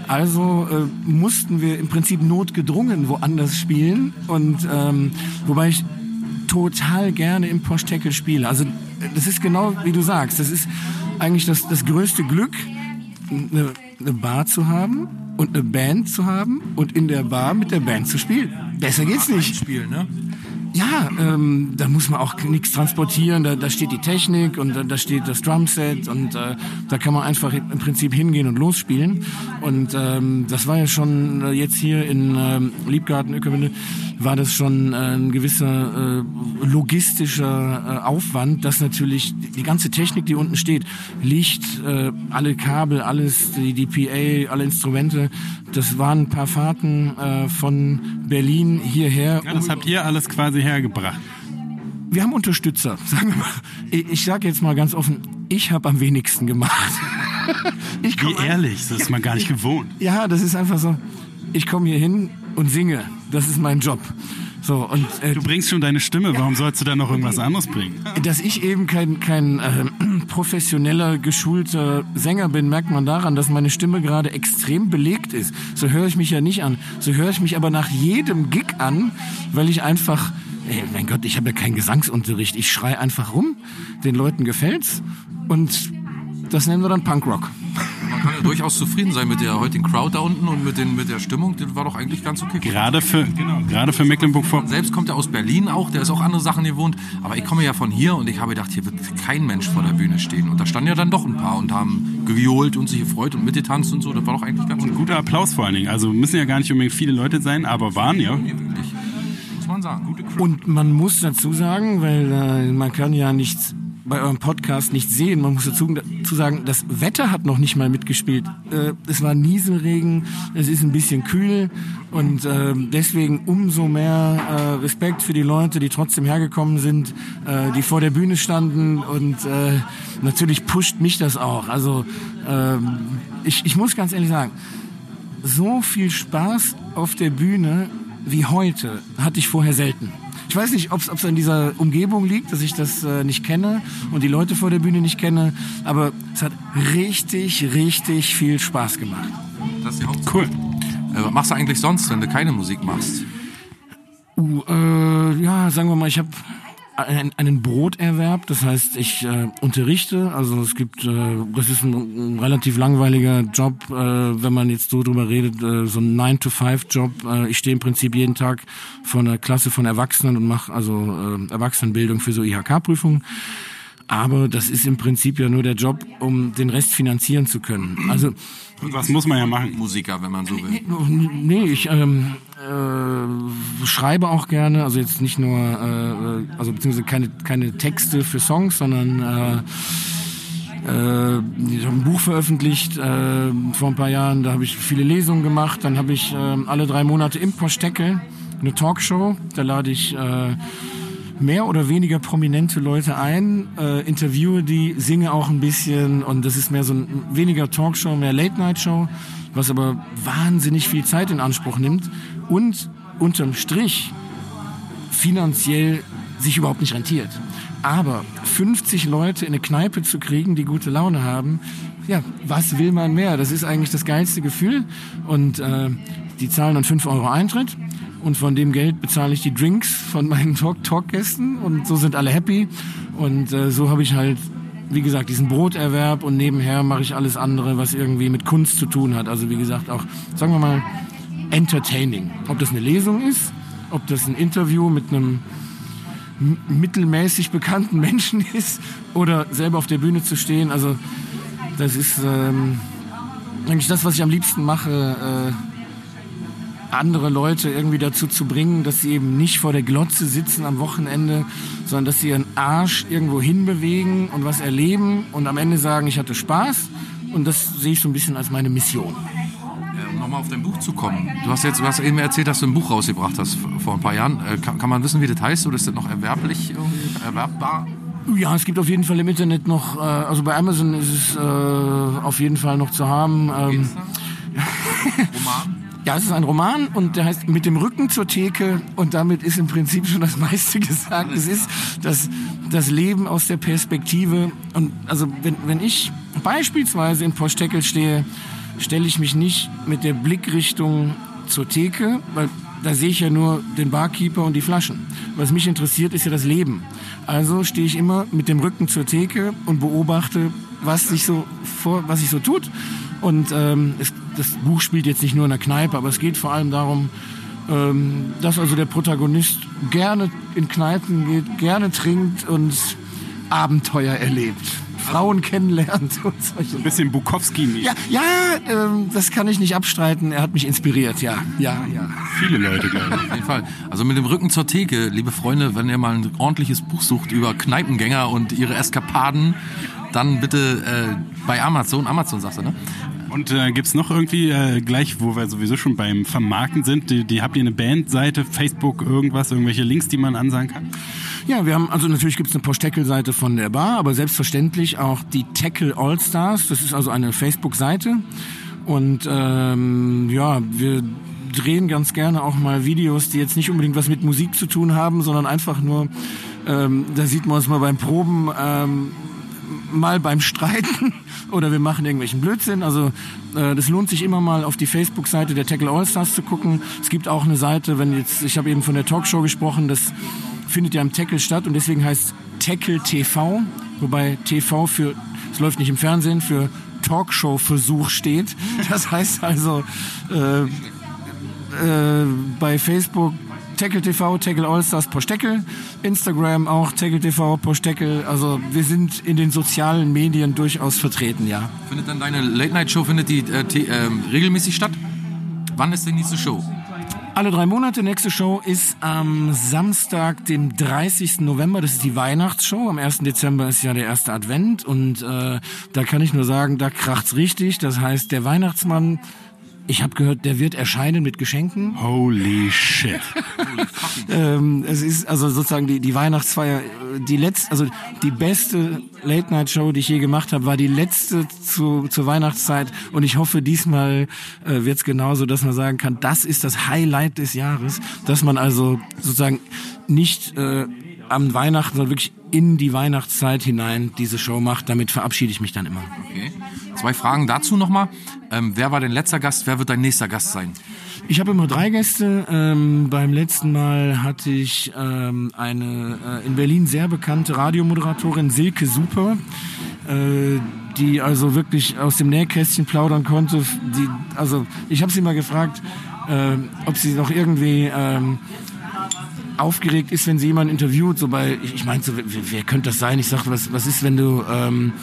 Also äh, mussten wir im Prinzip notgedrungen woanders spielen. Und ähm, wobei ich total gerne im Poschteckel spiele. Also das ist genau wie du sagst. Das ist eigentlich das, das größte Glück, eine, eine Bar zu haben und eine Band zu haben und in der Bar mit der Band zu spielen. Besser geht's nicht. Spielen, ne? Ja, ähm, da muss man auch nichts transportieren. Da, da steht die Technik und da, da steht das Drumset und äh, da kann man einfach im Prinzip hingehen und losspielen. Und ähm, das war ja schon äh, jetzt hier in ähm, Liebgarten, Ökerwinde, war das schon äh, ein gewisser äh, logistischer äh, Aufwand, dass natürlich die, ganze Technik, die unten steht, Licht, äh, alle Kabel, alles, die, die PA, alle Instrumente, das waren ein paar Fahrten äh, von Berlin hierher. Ja, das habt ihr alles quasi hergebracht. Wir haben Unterstützer, sagen wir mal. Ich, sage jetzt mal ganz offen, ich habe am wenigsten gemacht. ich Wie ehrlich, das ist man gar nicht gewohnt. Ja, das ist einfach so. Ich komme hier hin und singe. Das ist mein Job. So, und, äh, Du bringst schon deine Stimme, warum sollst du da noch irgendwas anderes bringen? dass ich eben kein, kein äh, professioneller, geschulter Sänger bin, merkt man daran, dass meine Stimme gerade extrem belegt ist. So höre ich mich ja nicht an. So höre ich mich aber nach jedem Gig an, weil ich einfach, ey, mein Gott, ich habe ja keinen Gesangsunterricht. Ich schrei einfach rum, den Leuten gefällt's und das nennen wir dann Punkrock. Man kann ja durchaus zufrieden sein mit der heutigen Crowd da unten und mit, den, mit der Stimmung. Die war doch eigentlich ganz okay. Gerade für, genau, gerade für Mecklenburg-Vorpommern. Selbst kommt er aus Berlin auch, der ist auch andere Sachen gewohnt. Aber ich komme ja von hier und ich habe gedacht, hier wird kein Mensch vor der Bühne stehen. Und da standen ja dann doch ein paar und haben gejohlt und sich gefreut und mitgetanzt und so. Das war doch eigentlich ganz Und guter Applaus vor allen Dingen. Also müssen ja gar nicht unbedingt viele Leute sein, aber waren ja. Muss man sagen. Gute Crew. Und man muss dazu sagen, weil äh, man kann ja nichts bei eurem Podcast nicht sehen. Man muss dazu, dazu sagen, das Wetter hat noch nicht mal mitgespielt. Äh, es war Nieselregen, es ist ein bisschen kühl und äh, deswegen umso mehr äh, Respekt für die Leute, die trotzdem hergekommen sind, äh, die vor der Bühne standen und äh, natürlich pusht mich das auch. Also ähm, ich, ich muss ganz ehrlich sagen, so viel Spaß auf der Bühne wie heute hatte ich vorher selten. Ich weiß nicht, ob es an dieser Umgebung liegt, dass ich das äh, nicht kenne und die Leute vor der Bühne nicht kenne, aber es hat richtig, richtig viel Spaß gemacht. Das ist Hauptsache. Cool. Äh, was machst du eigentlich sonst, wenn du keine Musik machst? Uh, äh, ja, sagen wir mal, ich habe einen Broterwerb, das heißt, ich äh, unterrichte, also es gibt, äh, das ist ein, ein relativ langweiliger Job, äh, wenn man jetzt so drüber redet, äh, so ein 9-to-5-Job. Äh, ich stehe im Prinzip jeden Tag vor einer Klasse von Erwachsenen und mache also äh, Erwachsenenbildung für so IHK-Prüfungen. Aber das ist im Prinzip ja nur der Job, um den Rest finanzieren zu können. Also Was muss man ja machen? Musiker, wenn man so will. Nee, ich ähm, äh, schreibe auch gerne, also jetzt nicht nur, äh, also beziehungsweise keine, keine Texte für Songs, sondern äh, äh, ich habe ein Buch veröffentlicht äh, vor ein paar Jahren, da habe ich viele Lesungen gemacht, dann habe ich äh, alle drei Monate im Posteckel eine Talkshow, da lade ich äh, mehr oder weniger prominente Leute ein, äh, interviewe die, singe auch ein bisschen und das ist mehr so ein weniger Talkshow, mehr Late-Night-Show, was aber wahnsinnig viel Zeit in Anspruch nimmt und unterm Strich finanziell sich überhaupt nicht rentiert. Aber 50 Leute in eine Kneipe zu kriegen, die gute Laune haben, ja, was will man mehr? Das ist eigentlich das geilste Gefühl. Und äh, die zahlen dann 5 Euro Eintritt. Und von dem Geld bezahle ich die Drinks von meinen Talk-Talk-Gästen. Und so sind alle happy. Und äh, so habe ich halt, wie gesagt, diesen Broterwerb. Und nebenher mache ich alles andere, was irgendwie mit Kunst zu tun hat. Also wie gesagt, auch, sagen wir mal, entertaining. Ob das eine Lesung ist, ob das ein Interview mit einem mittelmäßig bekannten Menschen ist oder selber auf der Bühne zu stehen. Also das ist ähm, eigentlich das, was ich am liebsten mache, äh, andere Leute irgendwie dazu zu bringen, dass sie eben nicht vor der Glotze sitzen am Wochenende, sondern dass sie ihren Arsch irgendwo hinbewegen und was erleben und am Ende sagen, ich hatte Spaß. Und das sehe ich so ein bisschen als meine Mission. Um nochmal auf dein Buch zu kommen. Du hast jetzt, du hast eben erzählt, dass du ein Buch rausgebracht hast vor ein paar Jahren. Äh, kann, kann man wissen, wie das heißt oder ist das noch erwerblich erwerbbar? Ja, es gibt auf jeden Fall im Internet noch, äh, also bei Amazon ist es äh, auf jeden Fall noch zu haben. Ähm, Roman? Ja, es ist ein Roman und der heißt Mit dem Rücken zur Theke und damit ist im Prinzip schon das meiste gesagt. Es ist das, das Leben aus der Perspektive und also wenn, wenn ich beispielsweise in Posteckel stehe, stelle ich mich nicht mit der Blickrichtung zur Theke, weil da sehe ich ja nur den Barkeeper und die Flaschen. Was mich interessiert, ist ja das Leben. Also stehe ich immer mit dem Rücken zur Theke und beobachte, was sich so vor, was sich so tut. Und ähm, es, das Buch spielt jetzt nicht nur in der Kneipe, aber es geht vor allem darum, ähm, dass also der Protagonist gerne in Kneipen geht, gerne trinkt und Abenteuer erlebt. Frauen kennenlernt und solche. Ein bisschen Bukowski nicht. Ja, ja ähm, das kann ich nicht abstreiten. Er hat mich inspiriert, ja. Ja, ja. Viele Leute, glaube ich. Auf jeden Fall. Also mit dem Rücken zur Theke, liebe Freunde, wenn ihr mal ein ordentliches Buch sucht über Kneipengänger und ihre Eskapaden, dann bitte äh, bei Amazon. Amazon sagst du, ne? Und äh, gibt's noch irgendwie, äh, gleich, wo wir sowieso schon beim Vermarkten sind, die, die habt ihr eine Bandseite, Facebook, irgendwas, irgendwelche Links, die man ansagen kann? Ja, wir haben, also natürlich gibt's eine Post-Tackle-Seite von der Bar, aber selbstverständlich auch die Tackle All-Stars. Das ist also eine Facebook-Seite. Und ähm, ja, wir drehen ganz gerne auch mal Videos, die jetzt nicht unbedingt was mit Musik zu tun haben, sondern einfach nur, ähm, da sieht man uns mal beim Proben, ähm, mal beim Streiten oder wir machen irgendwelchen Blödsinn. Also äh, das lohnt sich immer mal auf die Facebook-Seite der Tackle All-Stars zu gucken. Es gibt auch eine Seite, wenn jetzt, ich habe eben von der Talkshow gesprochen, das findet ja im Tackle statt und deswegen heißt Tackle TV, wobei TV für, es läuft nicht im Fernsehen, für Talkshow-Versuch steht. Das heißt also äh, äh, bei Facebook Tackle TV, Tackle Allstars, Posteckel, Instagram auch Tackle TV, Posteckel. Also wir sind in den sozialen Medien durchaus vertreten, ja. Findet dann deine Late-Night-Show, findet die äh, ähm, regelmäßig statt? Wann ist die nächste Show? Alle drei Monate. Nächste Show ist am Samstag, dem 30. November. Das ist die Weihnachtsshow. Am 1. Dezember ist ja der erste Advent. Und äh, da kann ich nur sagen, da kracht's richtig. Das heißt, der Weihnachtsmann, ich habe gehört, der wird erscheinen mit Geschenken. Holy shit. ähm, es ist also sozusagen die, die Weihnachtsfeier, äh, die letzte, also die beste Late-Night-Show, die ich je gemacht habe, war die letzte zu, zur Weihnachtszeit und ich hoffe, diesmal äh, wird es genauso, dass man sagen kann, das ist das Highlight des Jahres, dass man also sozusagen nicht äh, am Weihnachten, sondern wirklich in die Weihnachtszeit hinein diese Show macht. Damit verabschiede ich mich dann immer. Okay. Zwei Fragen dazu nochmal. Ähm, wer war dein letzter Gast? Wer wird dein nächster Gast sein? Ich habe immer drei Gäste. Ähm, beim letzten Mal hatte ich ähm, eine äh, in Berlin sehr bekannte Radiomoderatorin Silke Super, äh, die also wirklich aus dem Nähkästchen plaudern konnte. Die, also ich habe sie mal gefragt, äh, ob sie noch irgendwie ähm, aufgeregt ist, wenn sie jemanden interviewt. So bei, ich, ich meinte, so, wer, wer könnte das sein? Ich sagte, was, was ist, wenn du ähm,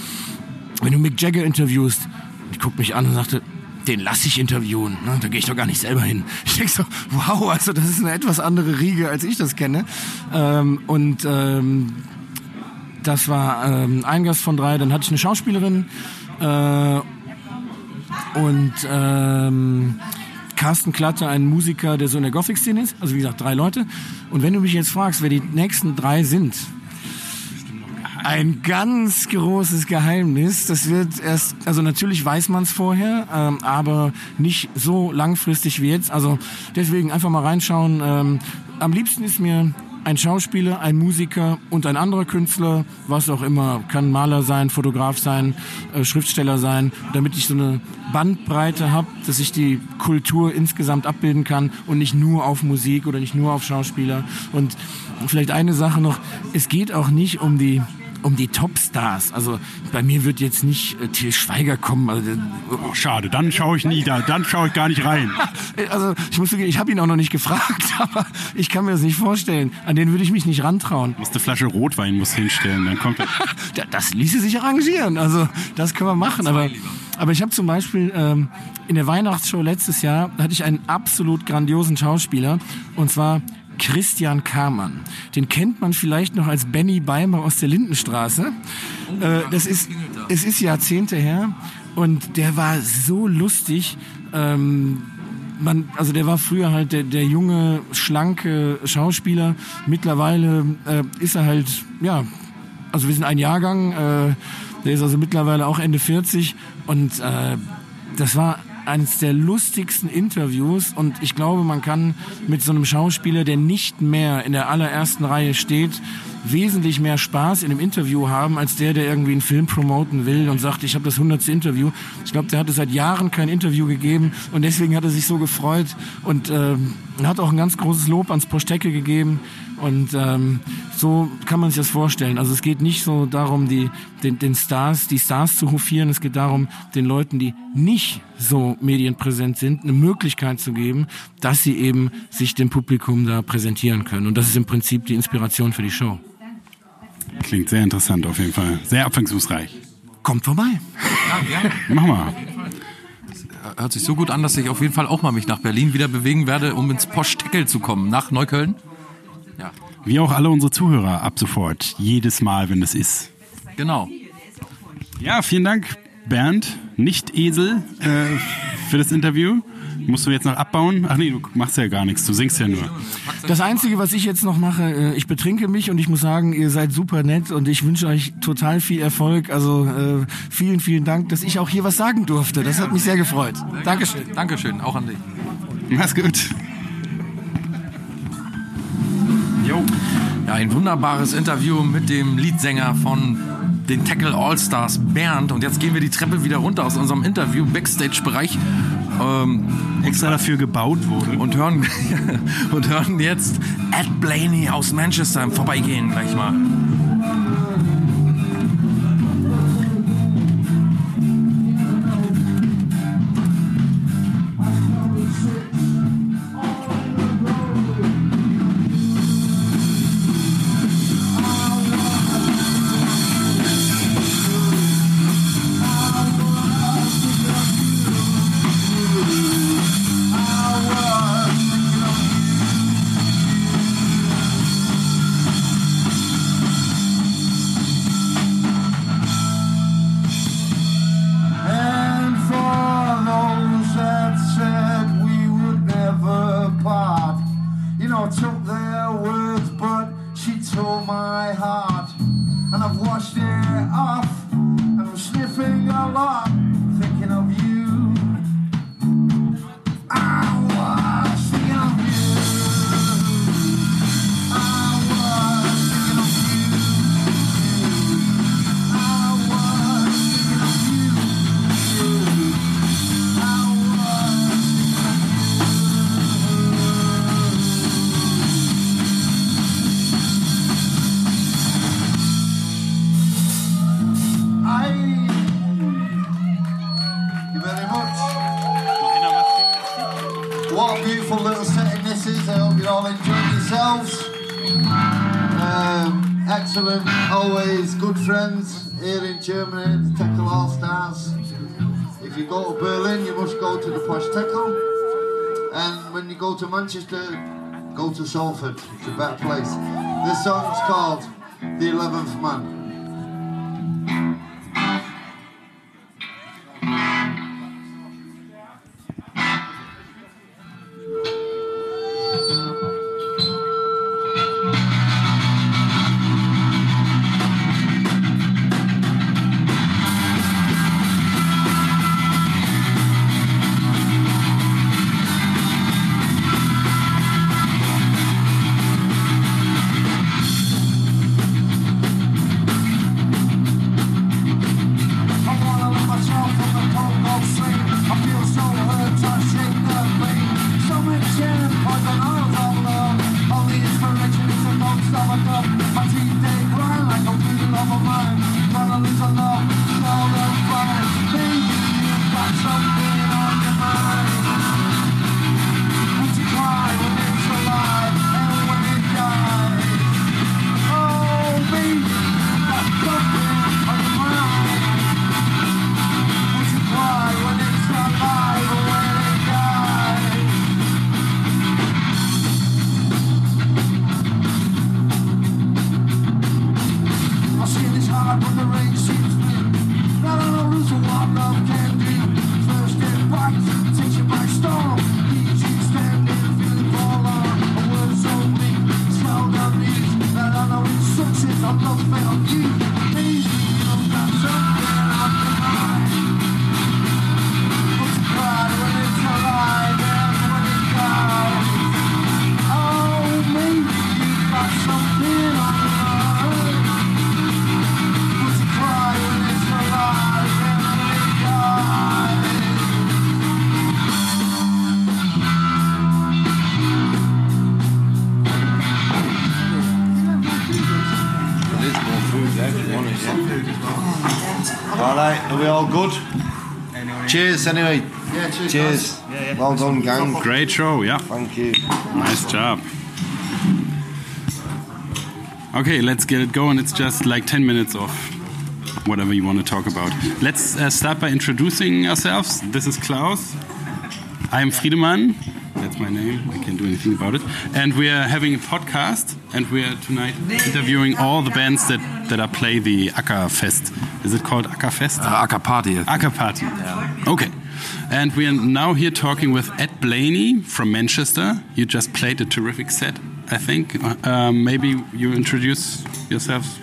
wenn du Mick Jagger interviewst? Die guckt mich an und sagte, den lass ich interviewen. Ne? Da gehe ich doch gar nicht selber hin. Ich denke so, wow, also das ist eine etwas andere Riege, als ich das kenne. Ähm, und ähm, das war ähm, ein Gast von drei. Dann hatte ich eine Schauspielerin äh, und ähm, Carsten Klatte, ein Musiker, der so in der Gothic-Szene ist. Also wie gesagt, drei Leute. Und wenn du mich jetzt fragst, wer die nächsten drei sind, ein ganz großes Geheimnis. Das wird erst, also natürlich weiß man es vorher, ähm, aber nicht so langfristig wie jetzt. Also deswegen einfach mal reinschauen. Ähm, am liebsten ist mir ein Schauspieler, ein Musiker und ein anderer Künstler, was auch immer, kann Maler sein, Fotograf sein, äh, Schriftsteller sein, damit ich so eine Bandbreite habe, dass ich die Kultur insgesamt abbilden kann und nicht nur auf Musik oder nicht nur auf Schauspieler. Und vielleicht eine Sache noch, es geht auch nicht um die um die Topstars. Also bei mir wird jetzt nicht äh, Til Schweiger kommen. Also, oh, schade, dann schaue ich nie da, dann schaue ich gar nicht rein. Also ich muss ich habe ihn auch noch nicht gefragt, aber ich kann mir das nicht vorstellen. An den würde ich mich nicht rantrauen. Muss eine Flasche Rotwein muss hinstellen, dann kommt er. das ließe sich arrangieren. Also das können wir machen. Aber, aber ich habe zum Beispiel ähm, in der Weihnachtsshow letztes Jahr hatte ich einen absolut grandiosen Schauspieler und zwar Christian Kamann. Den kennt man vielleicht noch als Benny Beimer aus der Lindenstraße. Äh, das ist, es ist Jahrzehnte her und der war so lustig. Ähm, man, also der war früher halt der, der junge, schlanke Schauspieler. Mittlerweile äh, ist er halt, ja, also wir sind ein Jahrgang, äh, der ist also mittlerweile auch Ende 40 und äh, das war eines der lustigsten Interviews und ich glaube, man kann mit so einem Schauspieler, der nicht mehr in der allerersten Reihe steht, wesentlich mehr Spaß in einem Interview haben, als der, der irgendwie einen Film promoten will und sagt, ich habe das hundertste Interview. Ich glaube, der hatte seit Jahren kein Interview gegeben und deswegen hat er sich so gefreut und äh, hat auch ein ganz großes Lob ans Postecke gegeben. Und ähm, so kann man sich das vorstellen. Also es geht nicht so darum, die, den, den Stars, die Stars zu hofieren. Es geht darum, den Leuten, die nicht so medienpräsent sind, eine Möglichkeit zu geben, dass sie eben sich dem Publikum da präsentieren können. Und das ist im Prinzip die Inspiration für die Show. Klingt sehr interessant auf jeden Fall. Sehr abwechslungsreich. Kommt vorbei. Ja, ja. Mach mal. Hört sich so gut an, dass ich auf jeden Fall auch mal mich nach Berlin wieder bewegen werde, um ins Poschteckel zu kommen. Nach Neukölln. Ja. Wie auch alle unsere Zuhörer ab sofort. Jedes Mal, wenn es ist. Genau. Ja, vielen Dank, Bernd, nicht Esel, äh, für das Interview. Musst du jetzt noch abbauen? Ach nee, du machst ja gar nichts, du singst ja nur. Das Einzige, was ich jetzt noch mache, äh, ich betrinke mich und ich muss sagen, ihr seid super nett und ich wünsche euch total viel Erfolg. Also äh, vielen, vielen Dank, dass ich auch hier was sagen durfte. Das hat mich sehr gefreut. Dankeschön. Dankeschön, auch an dich. Mach's gut. Ja, ein wunderbares Interview mit dem Leadsänger von den Tackle All-Stars Bernd. Und jetzt gehen wir die Treppe wieder runter aus unserem Interview Backstage-Bereich. Ähm, Extra dafür gebaut wurde. und hören, und hören jetzt Ed Blaney aus Manchester im Vorbeigehen gleich mal. Manchester, go to Salford. It's a better place. This song's called The Eleventh Man. Cheers, anyway. Yeah, cheers. Cheers. Well done, gang. Great show, yeah. Thank you. Nice job. Okay, let's get it going. It's just like 10 minutes of whatever you want to talk about. Let's uh, start by introducing ourselves. This is Klaus. I'm Friedemann. That's my name. I can't do anything about it. And we are having a podcast, and we are tonight interviewing all the bands that, that are play the Acker Fest. Is it called Acker Fest? Uh, Acker Party. Acker Party. Okay. And we are now here talking with Ed Blaney from Manchester. You just played a terrific set, I think. Um, maybe you introduce yourselves.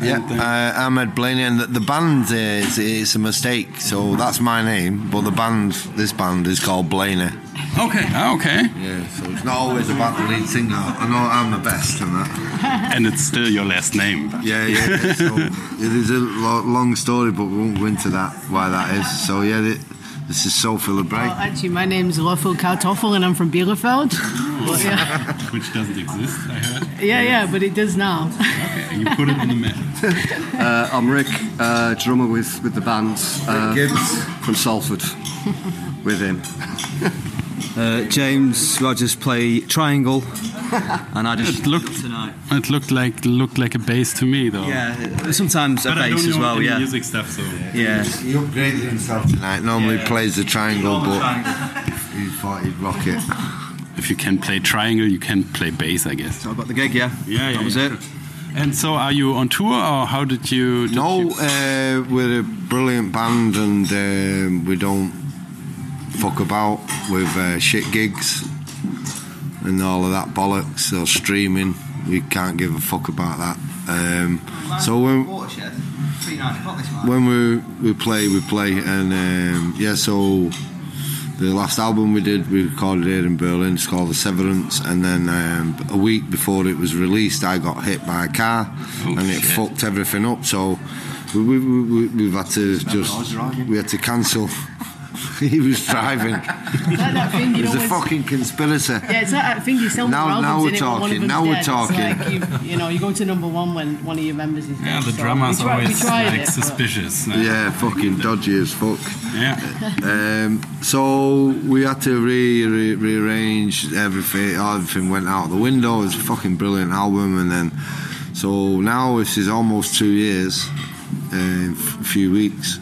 Yeah, uh, uh, I'm Ed Blaney, and the, the band is it's a mistake. So that's my name, but the band, this band, is called Blaney. Okay, ah, okay. Yeah, so it's not always about the lead singer. I know I'm the best and that. And it's still your last name. Yeah, yeah. yeah. So it is a lo- long story, but we won't go into that why that is. So yeah, th- this is Sophie LeBray. Well, actually, my name's Raffel Kartoffel and I'm from Bielefeld. Well, yeah. Which doesn't exist, I heard. yeah, yeah, but it does now. Okay, you put it in the map. Uh, I'm Rick, uh, drummer with, with the band uh, Gibbs. from Salford, with him. Uh, James Rogers play triangle, and I just It looked tonight. It looked like looked like a bass to me, though. Yeah, sometimes a But I bass don't as well. any Yeah, music stuff, so yeah. He upgraded himself tonight. Normally plays the triangle, but he thought he'd rock it. if you can play triangle, you can play bass, I guess. So I got the gig. Yeah, Yeah, yeah, that was yeah. it. And so, are you on tour, or how did you? Did No, you- uh, we're a brilliant band, and um we don't fuck about with uh, shit gigs and all of that bollocks or streaming. We can't give a fuck about that. Um, so when Watershed, three nine o'clock this morning. when we we play, we play, and um, yeah. So the last album we did, we recorded here in Berlin. It's called The Severance, and then um, a week before it was released, I got hit by a car, Oh, and it shit. fucked everything up. So we, we, we, we- we've had to just we had to cancel. he was driving. It's like that thing, you It was a fucking conspirator. Yeah, it's like that thing you sell Now- more now we're in it, but one of talking, now we're dead. Talking. like you, you know, you go to number one when one of your members is dead. yeah, the so drummer's we tried, always like it, suspicious. no? Yeah, fucking dodgy as fuck. Yeah. Um, so we had to re, re, rearrange everything. Everything went out the window. It was a fucking brilliant album, and then so now this is almost two years, uh, in f- a few weeks,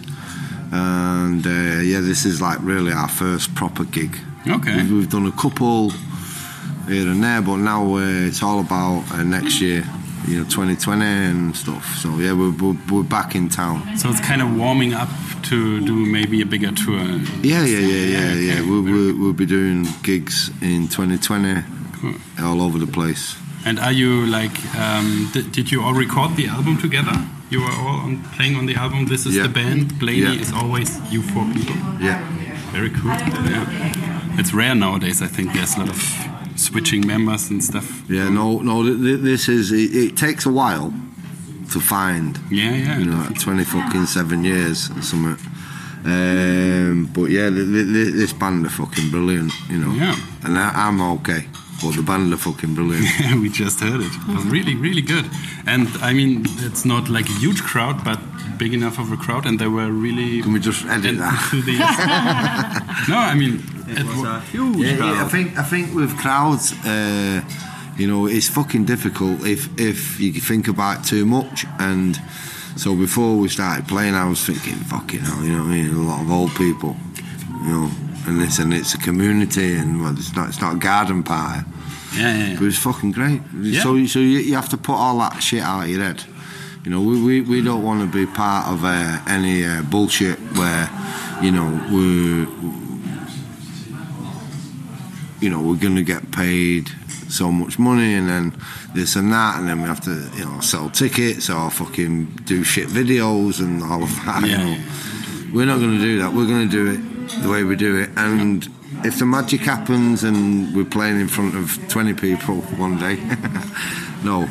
and uh, yeah, this is like really our first proper gig. Okay. We've, we've done a couple here and there, but now uh, it's all about uh, next year. You know, 2020 and stuff. So yeah, we're, we're, we're back in town. So it's kind of warming up to do maybe a bigger tour. Yeah, yeah, yeah, yeah, yeah. We'll, we'll, we'll be doing gigs in 2020 Cool. all over the place. And are you like? Um, did, did you all record the album together? You were all on, playing on the album. This is Yeah. the band. Blaney Yeah. is always you four people. Yeah. Very cool. Yeah. It's rare nowadays. I think there's a lot of switching members and stuff. Yeah, no, no. th- th- This is. It, it takes a while to find. Yeah, yeah. You know, like twenty fucking seven years or something. Um, but yeah, th- th- th- this band are fucking brilliant. You know. Yeah. And I, I'm okay, but the band are fucking brilliant. we just heard it. It was really, really good. And I mean, it's not like a huge crowd, but big enough of a crowd, and they were really. Can we just edit that? enthusiastic. no, I mean, it was wa- a huge Yeah, crowd. yeah, I think I think with crowds, uh, you know, it's fucking difficult if if you think about it too much. And so before we started playing, I was thinking, fucking hell, you know what I mean? A lot of old people, you know, and this and it's a community, and well, it's not it's not a garden party, yeah, yeah, but it's fucking great. Yeah. So so you, you have to put all that shit out of your head. You know, we, we, we don't want to be part of uh, any uh, bullshit where, you know, we you know, we're going to get paid so much money and then this and that, and then we have to, you know, sell tickets or fucking do shit videos and all of that. you Yeah, know. We're not going to do that. We're going to do it the way we do it. And if the magic happens and we're playing in front of 20 people one day, no,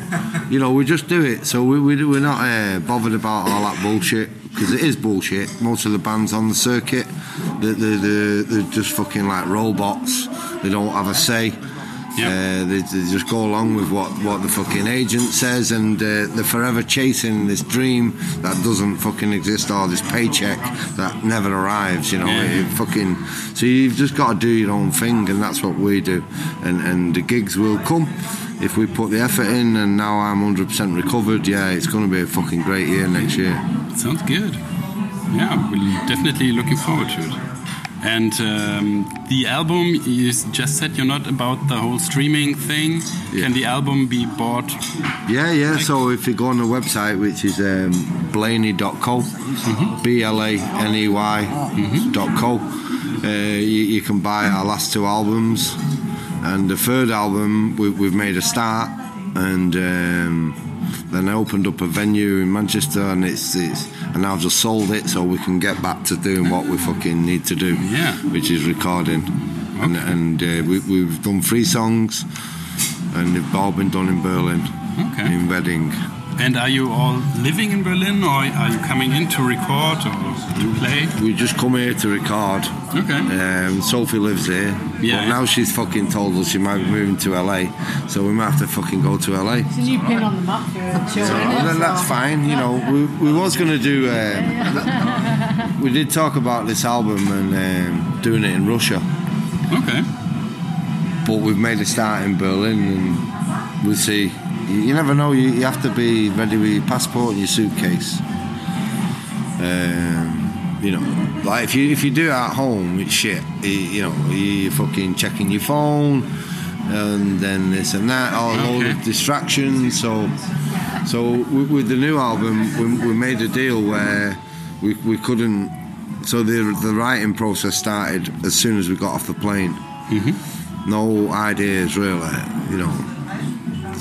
you know, we just do it. So we, we, we're not uh, bothered about all that bullshit because it is bullshit. Most of the bands on the circuit, they're, they're, they're, they're just fucking like robots. They don't have a say. Uh, they, they just go along with what, what the fucking agent says, and uh, they're forever chasing this dream that doesn't fucking exist, or this paycheck that never arrives. You know, it fucking. So you've just got to do your own thing, and that's what we do. And and the gigs will come if we put the effort in. And now I'm 100% recovered. Yeah, it's going to be a fucking great year next year. Sounds good. Yeah, we're definitely looking forward to it. And um, the album, you just said you're not about the whole streaming thing. Can the album be bought? Yeah, yeah. So if you go on the website, which is um, blaney.co, B L A N E Y dot co, uh, you, you can buy our last two albums. And the third album, we, we've made a start, and um, then I opened up a venue in Manchester, and it's, it's and I've just sold it so we can get back to doing what we fucking need to do, Yeah. which is recording. And, and uh, we, we've done three songs, and they've all been done in Berlin, Okay. in Reading. And are you all living in Berlin, or are you coming in to record or to play? We just come here to record. Okay. Um, Sophie lives here, Yeah. but now she's fucking told us she might be moving to LA, so we might have to fucking go to LA. It's a new pin on the map for So children. then that's fine, you know. We, we was going to do. Um, we did talk about this album and um, doing it in Russia. Okay. But we've made a start in Berlin, and we'll see. You, you never know. You, you have to be ready with your passport and your suitcase. Um, you know, like if you if you do it at home, it's shit. You, you know, you fucking checking your phone, and then this and that, all load of distractions. So, so with, with the new album, we, we made a deal where we, we couldn't. So the the writing process started as soon as we got off the plane. Mm-hmm. No ideas really, you know.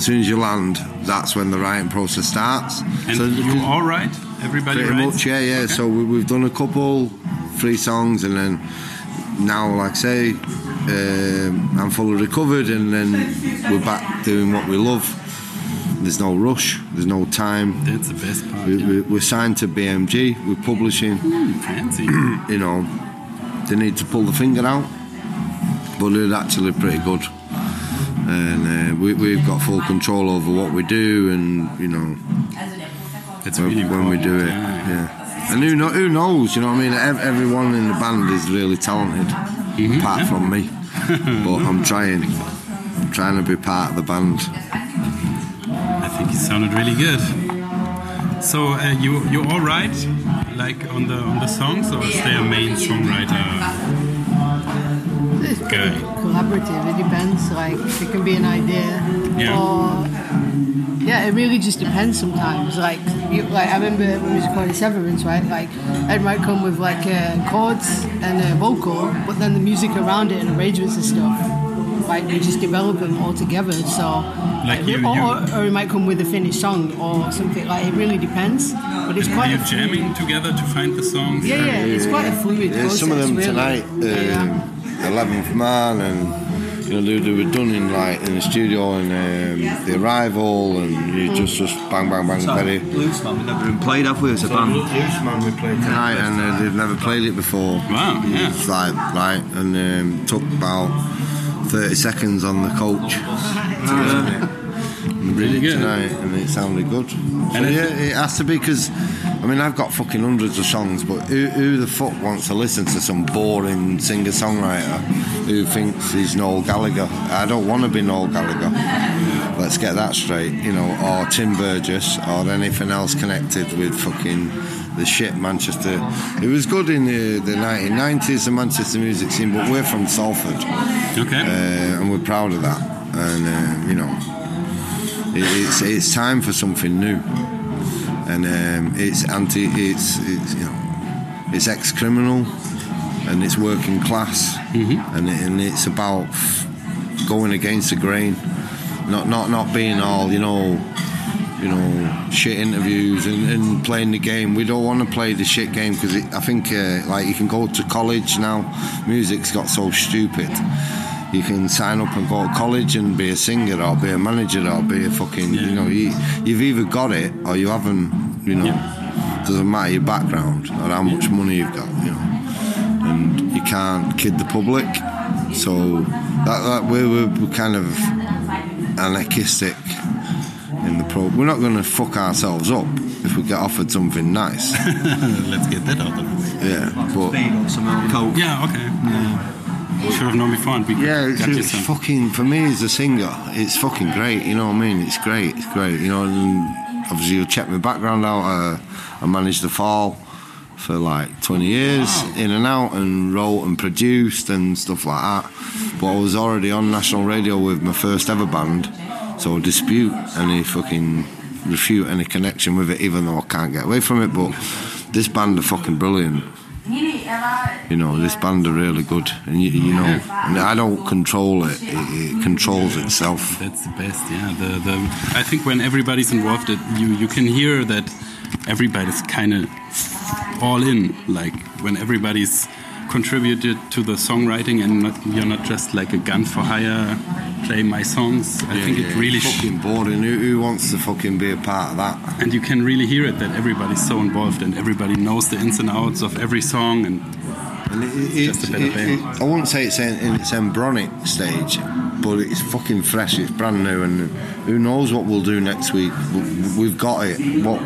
As soon as you land, that's when the writing process starts. And so you all right? Everybody Pretty much, yeah, yeah. So we, we've done a couple, three songs, and then now, like I say, um, I'm fully recovered, and then we're back doing what we love. There's no rush. There's no time. That's the best part. We, we're signed to BMG. We're publishing. Ooh, fancy. you know, they need to pull the finger out, but they're actually pretty good. And uh, we, we've got full control over what we do, and you know, That's when, really when we do it. Yeah. And who, know, who knows? You know what I mean? Everyone in the band is really talented, Mm-hmm. apart from me. but I'm trying. I'm trying to be part of the band. I think he sounded really good. So uh, you you all right? Like on the on the songs, or is there a main songwriter It's guy? collaborative. It depends. Like it can be an idea, Yeah. or yeah, it really just depends. Sometimes, like you, like I remember when we was recording Severance, right? Like Ed might come with like uh, chords and a vocal, but then the music around it and arrangements and stuff. Like we just develop them all together. So, Like you- or, you- or, or it might come with a finished song or something. Like it really depends. But it's Are quite you a fluid- jamming together to find the songs? Yeah, yeah, it's quite a fluid Yeah, some of process, them really. tonight, um, Eleventh Man, and you know they, they were done in like in the studio and um, the arrival, and you just just bang bang bang very. Bluesman, we've never even played, have we, as a band? Bluesman we played tonight, and uh, they've never played it before. Wow, yeah. It's like right, and um, took about thirty seconds on the coach. to learn Really good. tonight, and it sounded good. So And yeah, it has to be because, I mean, I've got fucking hundreds of songs, but who, who the fuck wants to listen to some boring singer-songwriter who thinks he's Noel Gallagher? I don't want to be Noel Gallagher. Let's get that straight, you know, or Tim Burgess, or anything else connected with fucking the shit Manchester. It was good in the, the 1990s, the Manchester music scene, but we're from Salford. Okay. Uh, and we're proud of that. And, uh, you know, it, it's, it's time for something new. And um, it's anti, it's, it's, you know, it's ex-criminal and it's working class. And, it, and it's about f- going against the grain. Not, not, not being all, you know, you know, shit interviews and, and playing the game. We don't want to play the shit game because I think uh, like you can go to college now. Music's got so stupid. You can sign up and go to college and be a singer or be a manager or be a fucking, you know, you, you've either got it or you haven't, you know. Doesn't matter your background or how much money you've got, you know. And you can't kid the public. So that, that we're, we're we're kind of anarchistic in the pro. We're not going to fuck ourselves up if we get offered something nice. Let's get that out of the way. Yeah, but Coke. Yeah, okay. Should have known before. And Yeah, it's, it's fucking for me as a singer. It's fucking great. You know what I mean? It's great. It's great. You know, and obviously you'll check my background out. Uh, I managed the fall for like 20 years, in and out, and wrote and produced and stuff like that. But I was already on national radio with my first ever band, so I dispute any fucking refute any connection with it, even though I can't get away from it. But this band are fucking brilliant you know, this band are really good, and you, you know, and I don't control it; it, it controls itself. That's the best, yeah. The the I think when everybody's involved, it, you you can hear that everybody's kind of all in. Like when everybody's contributed to the songwriting, and not, you're not just like a gun for hire, play my songs. I think it really fucking boring. Who, who wants to fucking be a part of that? and you can really hear it that everybody's so involved and everybody knows the ins and outs of every song and, And it, it, just a it's- better it- I wouldn't say it's in, in its embryonic stage, but it's fucking fresh. It's brand new, and who knows what we'll do next week? We- We've got it. What?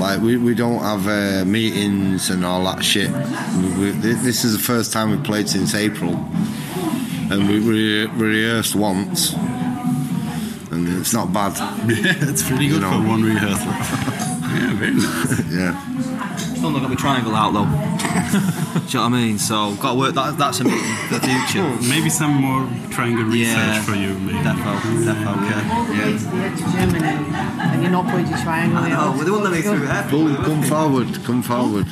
Like we, we don't have uh, meetings and all that shit. We, we, this is the first time we've played since April, and we, we, we rehearsed once, and it's not bad. Yeah, it's pretty good for one rehearsal. yeah, very nice. yeah. Still not got my triangle out though. Do you know what I mean? So got to work. That, that's a meeting for the future. Maybe some more triangle research Yeah. for you. Maybe. Defo, defo, yeah. Yeah. to Germany and you're not playing your triangle. I know, well, they won't let me through there. Come, come forward. Come forward.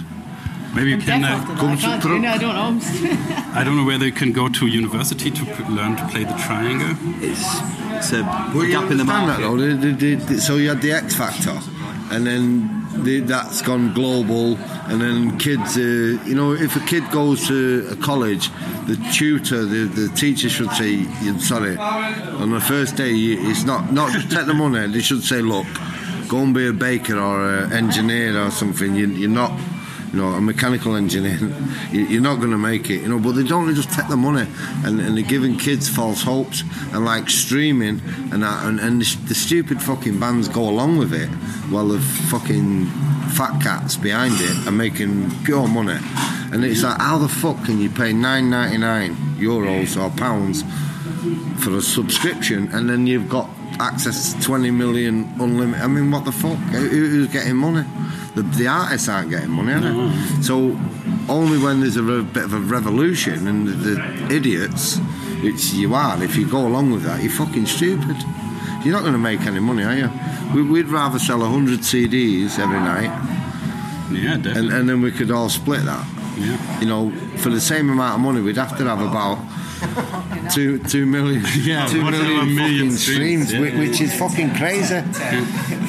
Maybe you I'm can. deaf Uh, after that. I can't do it. I don't know. I don't know whether you can go to university to p- learn to play the triangle. It's it's a Well, gap in the understand that market. though. The- the- the- so you had the X Factor, and then the, that's gone global, and then kids. Uh, you know, if a kid goes to a college, the tutor, the, the teacher should say, "I'm sorry." On the first day, it's not not take the money. They should say, "Look, go and be a baker or an engineer or something. You, you're not." You know, a mechanical engineer, you- you're not going to make it. You know, but they don't just take the money, and, and they're giving kids false hopes, and like streaming, and that, and, and the, the stupid fucking bands go along with it, while the fucking fat cats behind it are making pure money, and it's like, how the fuck can you pay nine ninety nine euros or pounds for a subscription, and then you've got access to 20 million unlimited. I mean, what the fuck? Who- Who's getting money? The, the artists aren't getting money, are they? So, only when there's a re- bit of a revolution and the, the idiots, which you are, if you go along with that, you're fucking stupid. You're not going to make any money, are you? We, we'd rather sell 100 CDs every night. Yeah, And, and then we could all split that. Yeah. You know, for the same amount of money, we'd have to have about two two million, Yeah, two million million streams, streams, yeah. whi- which is fucking crazy.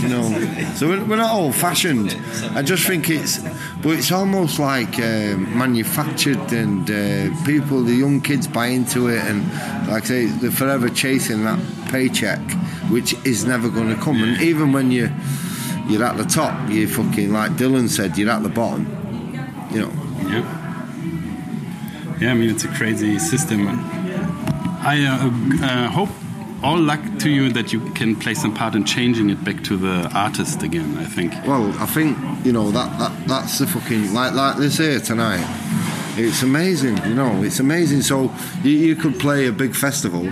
You know, so we're, we're not old fashioned. I just think it's, but it's almost like um, manufactured, and uh, people, the young kids buy into it, and like I say, they're forever chasing that paycheck, which is never going to come. And even when you you're at the top, you fucking like Dylan said, you're at the bottom. You know. Yeah. Yeah, I mean, it's a crazy system. I uh, uh, hope all luck to you that you can play some part in changing it back to the artist again, I think. Well, I think you know that, that that's the fucking like like this here tonight. It's amazing, you know. It's amazing. So you, you could play a big festival,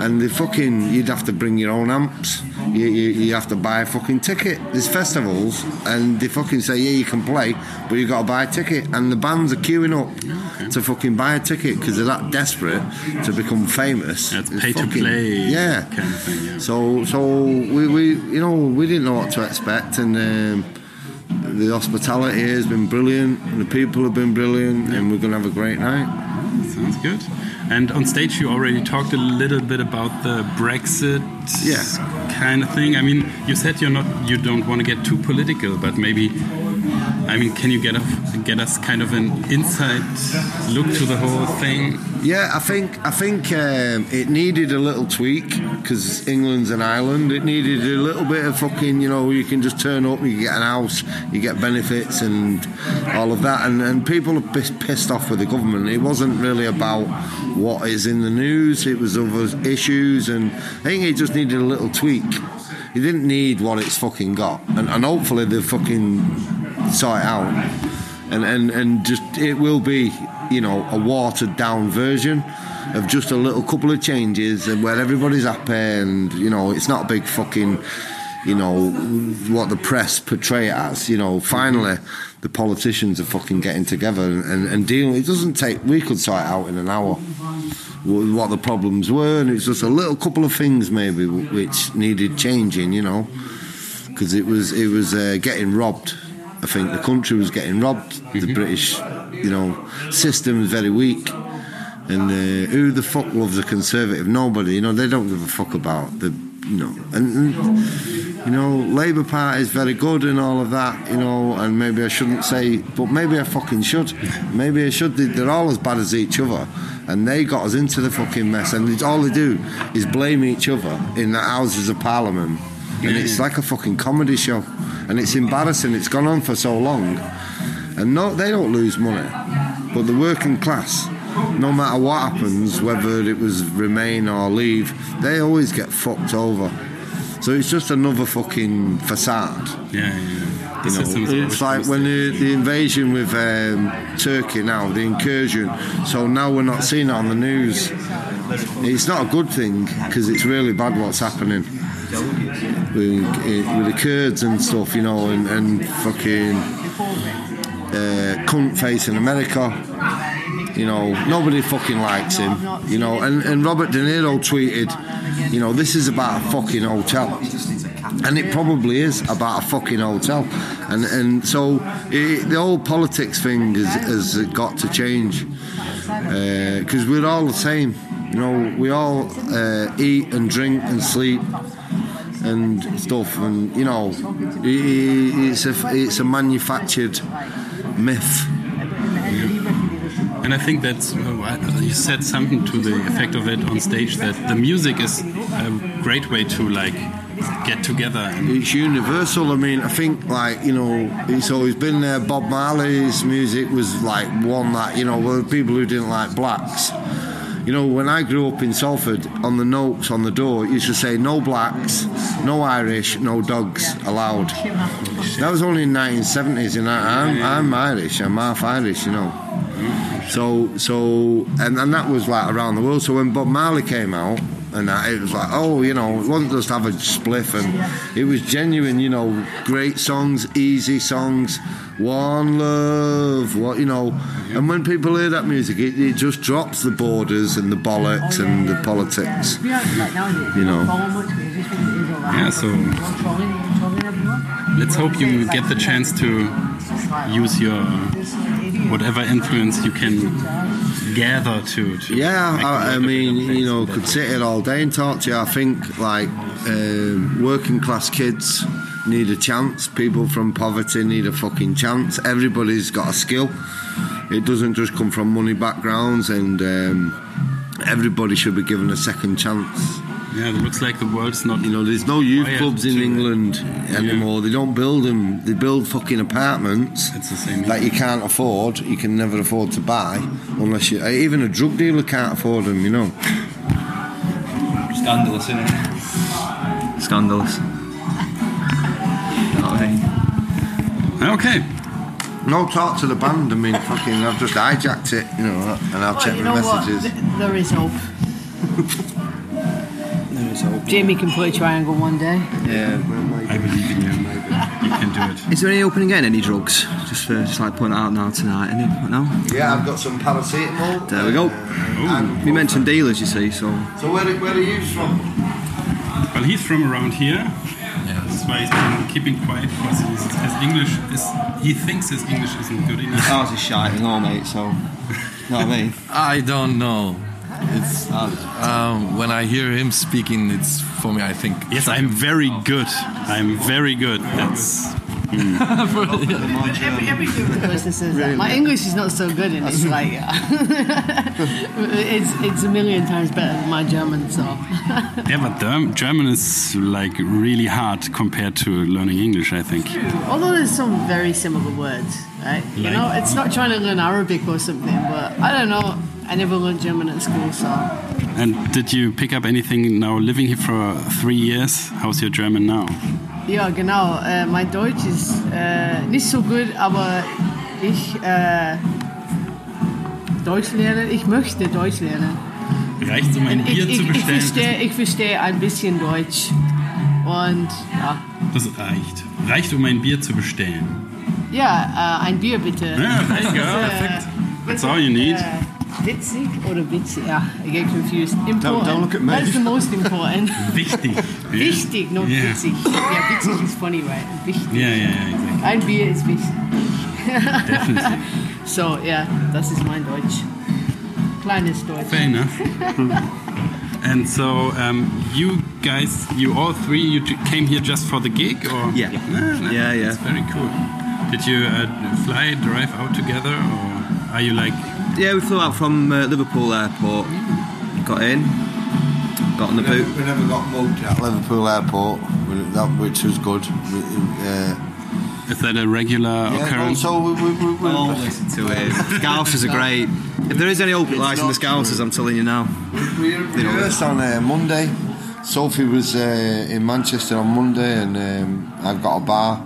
and the fucking you'd have to bring your own amps. You, you, you have to buy a fucking ticket. There's festivals, and they fucking say yeah you can play, but you got to buy a ticket, and the bands are queuing up to fucking buy a ticket because they're that desperate to become famous. It's pay to play Yeah. kind of thing. Yeah. So, so we, we, you know, we didn't know what to expect, and um, the hospitality has been brilliant, and the people have been brilliant, and we're going to have a great night. Sounds good. And on stage, you already talked a little bit about the Brexit Yeah. kind of thing. I mean, you said you're not, you don't want to get too political, but maybe I mean, can you get us, get us kind of an inside look to the whole thing? Yeah, I think I think um, it needed a little tweak because England's an island. It needed a little bit of fucking, you know, you can just turn up, you get an house, you get benefits and all of that. And, and people are piss- pissed off with the government. It wasn't really about what is in the news. It was other issues, and I think it just needed a little tweak. It didn't need what it's fucking got, and, and hopefully they fucking sort it out. And, and, and just it will be, you know, a watered down version of just a little couple of changes and where everybody's happy and you know it's not a big fucking you know what the press portray it as. You know finally the politicians are fucking getting together and, and, and dealing it doesn't take we could sort it out in an hour what the problems were and it's just a little couple of things maybe which needed changing you know because it was it was uh, getting robbed. I think the country was getting robbed. The British, you know, system is very weak. And uh, who the fuck loves a conservative? Nobody. You know, they don't give a fuck about the, you know, and, and you know, Labour Party is very good and all of that. You know, and maybe I shouldn't say, but maybe I fucking should. Maybe I should. They- They're all as bad as each other, and they got us into the fucking mess. And it's, all they do is blame each other in the Houses of Parliament and it's mm. like a fucking comedy show and it's embarrassing it's gone on for so long and no they don't lose money but the working class no matter what happens whether it was remain or leave they always get fucked over so it's just another fucking facade Yeah, yeah. You know, system is always it's like when the, the invasion with um, Turkey now, the incursion. So now we're not seeing it on the news. It's not a good thing because it's really bad what's happening with, with the Kurds and stuff, you know, and, and fucking uh, cunt face in America. You know, nobody fucking likes him. You know, and, and Robert De Niro tweeted, you know, this is about a fucking hotel. And it probably is about a fucking hotel. And and so it, the whole politics thing has, has got to change. Because we're all the same. You know, we all uh, eat and drink and sleep and stuff. And, you know, i- i- it's a, it's a manufactured myth. And I think that's uh, you said something to the effect of it on stage that the music is a great way to like get together. It's universal. I mean, I think like you know, it's always been there. Bob Marley's music was like one that you know, well, people who didn't like blacks. You know, when I grew up in Salford, on the notes on the door, it used to say no blacks, no Irish, no dogs allowed. That was only in 1970s, and I'm, I'm Irish. I'm half Irish, you know. So, so, and, and that was like around the world. So when Bob Marley came out, and that, it was like, oh, you know, it wasn't just have a spliff, and it was genuine, you know, great songs, easy songs, one love, what you know. And when people hear that music, it, it just drops the borders and the bollocks and the politics, you know. yeah, so let's hope you get the chance to use your whatever influence you can gather to. to Yeah, I, I mean, you know, could sit here all day and talk to you. I think like um, working class kids need a chance. People from poverty need a fucking chance. Everybody's got a skill. It doesn't just come from money backgrounds, and um, everybody should be given a second chance. Yeah, it looks like the world's not. You know, there's no youth clubs in to- England anymore. They don't build them. They build fucking apartments It's the same. that you can't afford. You can never afford to buy unless you. Uh, even a drug dealer can't afford them. You know. Scandalous, isn't it? Scandalous. Okay. No talk to the band. I mean, fucking, I've just hijacked it, you know, and I'll check you the know what? messages. Th- There is hope. There is hope. Jamie can play triangle one day. Yeah. I believe in you. You can do it. Is there any opening getting any drugs? Just for just like putting it out now tonight, any no? Yeah, I've got some paracetamol. There we go. Uh, and- We mentioned dealers, you see, so So where, where are you from? Well, he's from around here. That's why he's been keeping quiet because his, his English is. He thinks his English isn't good enough. ours is shite as well, mate. So, you know what I mean? I don't know. It's um, when I hear him speaking, it's for me. I think Yes, I'm very good. I'm very good. That's Every, every German person says that. My English is not so good, and it's like it's it's a million times better than my German. So Yeah, but Germ- German is like really hard compared to learning English, I think. although there's some very similar words, right? You know, it's not trying to learn Arabic or something, but I don't know. I never learned German at school, so And did you pick up anything now living here for three years? How's your German now? ja, genau. Äh, mein Deutsch ist äh, nicht so gut, aber ich äh, Deutsch lernen. Ich möchte Deutsch lernen. Reicht um ein ich, Bier ich, zu ich, bestellen? verstehe, ich verstehe ein bisschen Deutsch und ja, Das reicht. Reicht, um ein Bier zu bestellen. ja äh, ein Bier bitte. Ja, there you go. Äh, Perfekt. That's all you need. Witzig oder witzig? Ja, I get confused. Important. Don't- don't look at me. That's the most important. Wichtig. Wichtig, not Yeah. witzig. Ja, witzig ist funny, right? Wichtig. Ja, ja, ja, exactly. Ein Bier ist wichtig. Definitely. so, ja, das ist mein Deutsch. Kleines Deutsch. Fair enough. And so, um, you guys, you all three, you came here just for the gig, or Yeah. Ah, Yeah, yeah. That's very cool. Did you uh, fly, drive out together, or are you like? Yeah, we flew out from uh, Liverpool Airport. Got in, got on the we never, we never got mugged at Liverpool Airport, that, which was good. We, uh, Is that a regular yeah, occurrence? so we, we, we, we, Oh, listen to it. Scousers are great. If there is any open lights in the Scousers, I'm telling you now. We rehearsed on uh, Monday. Sophie was uh, in Manchester on Monday, and um, I've got a bar.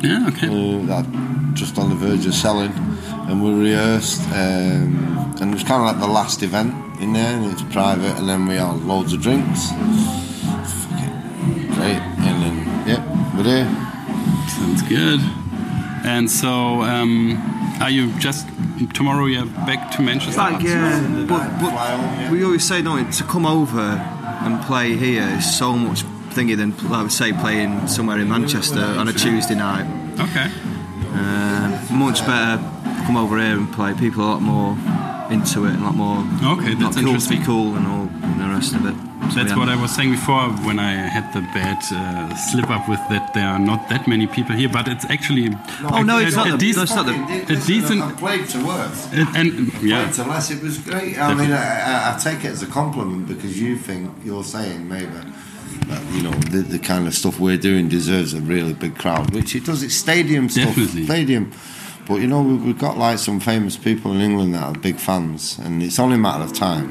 Yeah, okay. Uh, that just on the verge of selling, and we rehearsed, um, and it was kind of like the last event in there, and it's private, and then we had loads of drinks. Fucking great, and then yeah, we're there. Sounds good. And so, um, are you just tomorrow? You're back to Manchester. Like, yeah, but, but we always say, don't we, to come over and play here is so much thingy than, I would say, playing somewhere in Manchester on a Tuesday night. Okay. Uh, much better come over here and play. People are a lot more into it and a lot more. Okay, not that's cool to interesting. be cool and all and the rest of it. So, That's yeah. what I was saying before when I had the bad uh, slip up with that there are not that many people here, but it's actually Oh, no, it's not the- decent, it's not the- a decent I played to worth. and, and yeah, Played to less. It was great. I mean, I, I, I take it as a compliment because you think you're saying maybe that you know the, the kind of stuff we're doing deserves a really big crowd, which it does. It's stadium stuff, Definitely. stadium. But you know, we- we've got like some famous people in England that are big fans, and it's only a matter of time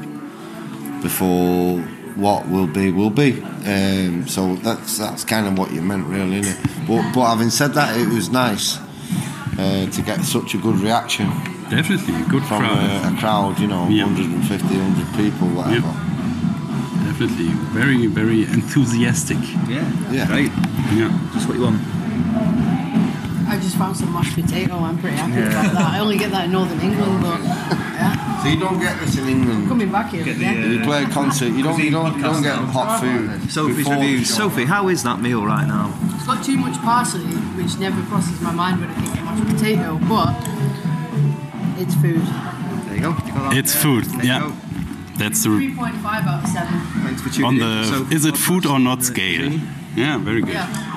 before what will be will be. Um, so that's that's kind of what you meant, really, isn't it? But but having said that, it was nice uh, to get such a good reaction definitely a good from crowd. a, a crowd, you know, Yeah. 150, 100 people, whatever. Definitely very very enthusiastic. Yeah, Yeah. great. Yeah. That's what you want. I just found some mashed potato. I'm pretty happy Yeah. about that. I only get that in Northern England, but yeah, So you don't get this in England. coming back here again. Uh, you play a concert, you don't, you don't, you don't get hot food. Sophie's before the reviews. show. Sophie, how is that meal right now? It's got too much parsley, which never crosses my mind when I think of mashed potato, but it's food. There you go. You got that? It's food. There Yeah, that's the 3.5 out of 7. Thanks for tuning on in. the is it food or not scale. Yeah, very good. Yeah, there we go.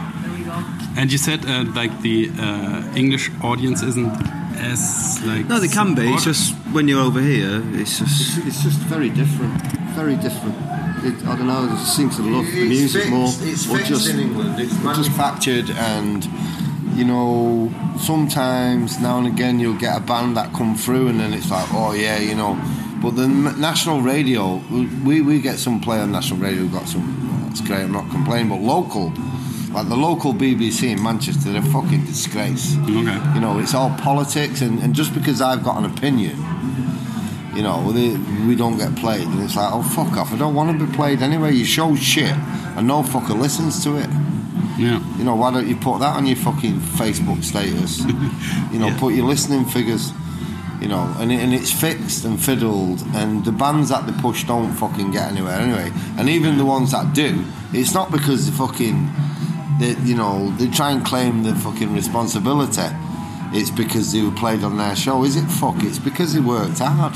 And you said uh, like the uh, English audience isn't as like No, they can be. It's just when you're over here, it's just. It's, it's just very different. Very different. It, I don't know. It seems to love the music fixed, more. It's or fixed just in England. It's manufactured, and you know, sometimes now and again you'll get a band that come through, and then it's like, oh yeah, you know. But the national radio, we, we get some play on national radio. We've got some. well, It's great. I'm not complaining, but local. Like the local BBC in Manchester, they're a fucking disgrace. Okay. You know, it's all politics, and, and just because I've got an opinion, you know, they, we don't get played. And it's like, oh, fuck off. I don't want to be played anyway. You show shit and no fucker listens to it. Yeah. You know, why don't you put that on your fucking Facebook status? you know, put your listening figures. You know, and, it, and it's fixed and fiddled, and the bands that they push don't fucking get anywhere anyway. And even the ones that do, it's not because they fucking, they, you know, they try and claim the fucking responsibility. It's because they were played on their show. Is it fuck? It's because they worked hard.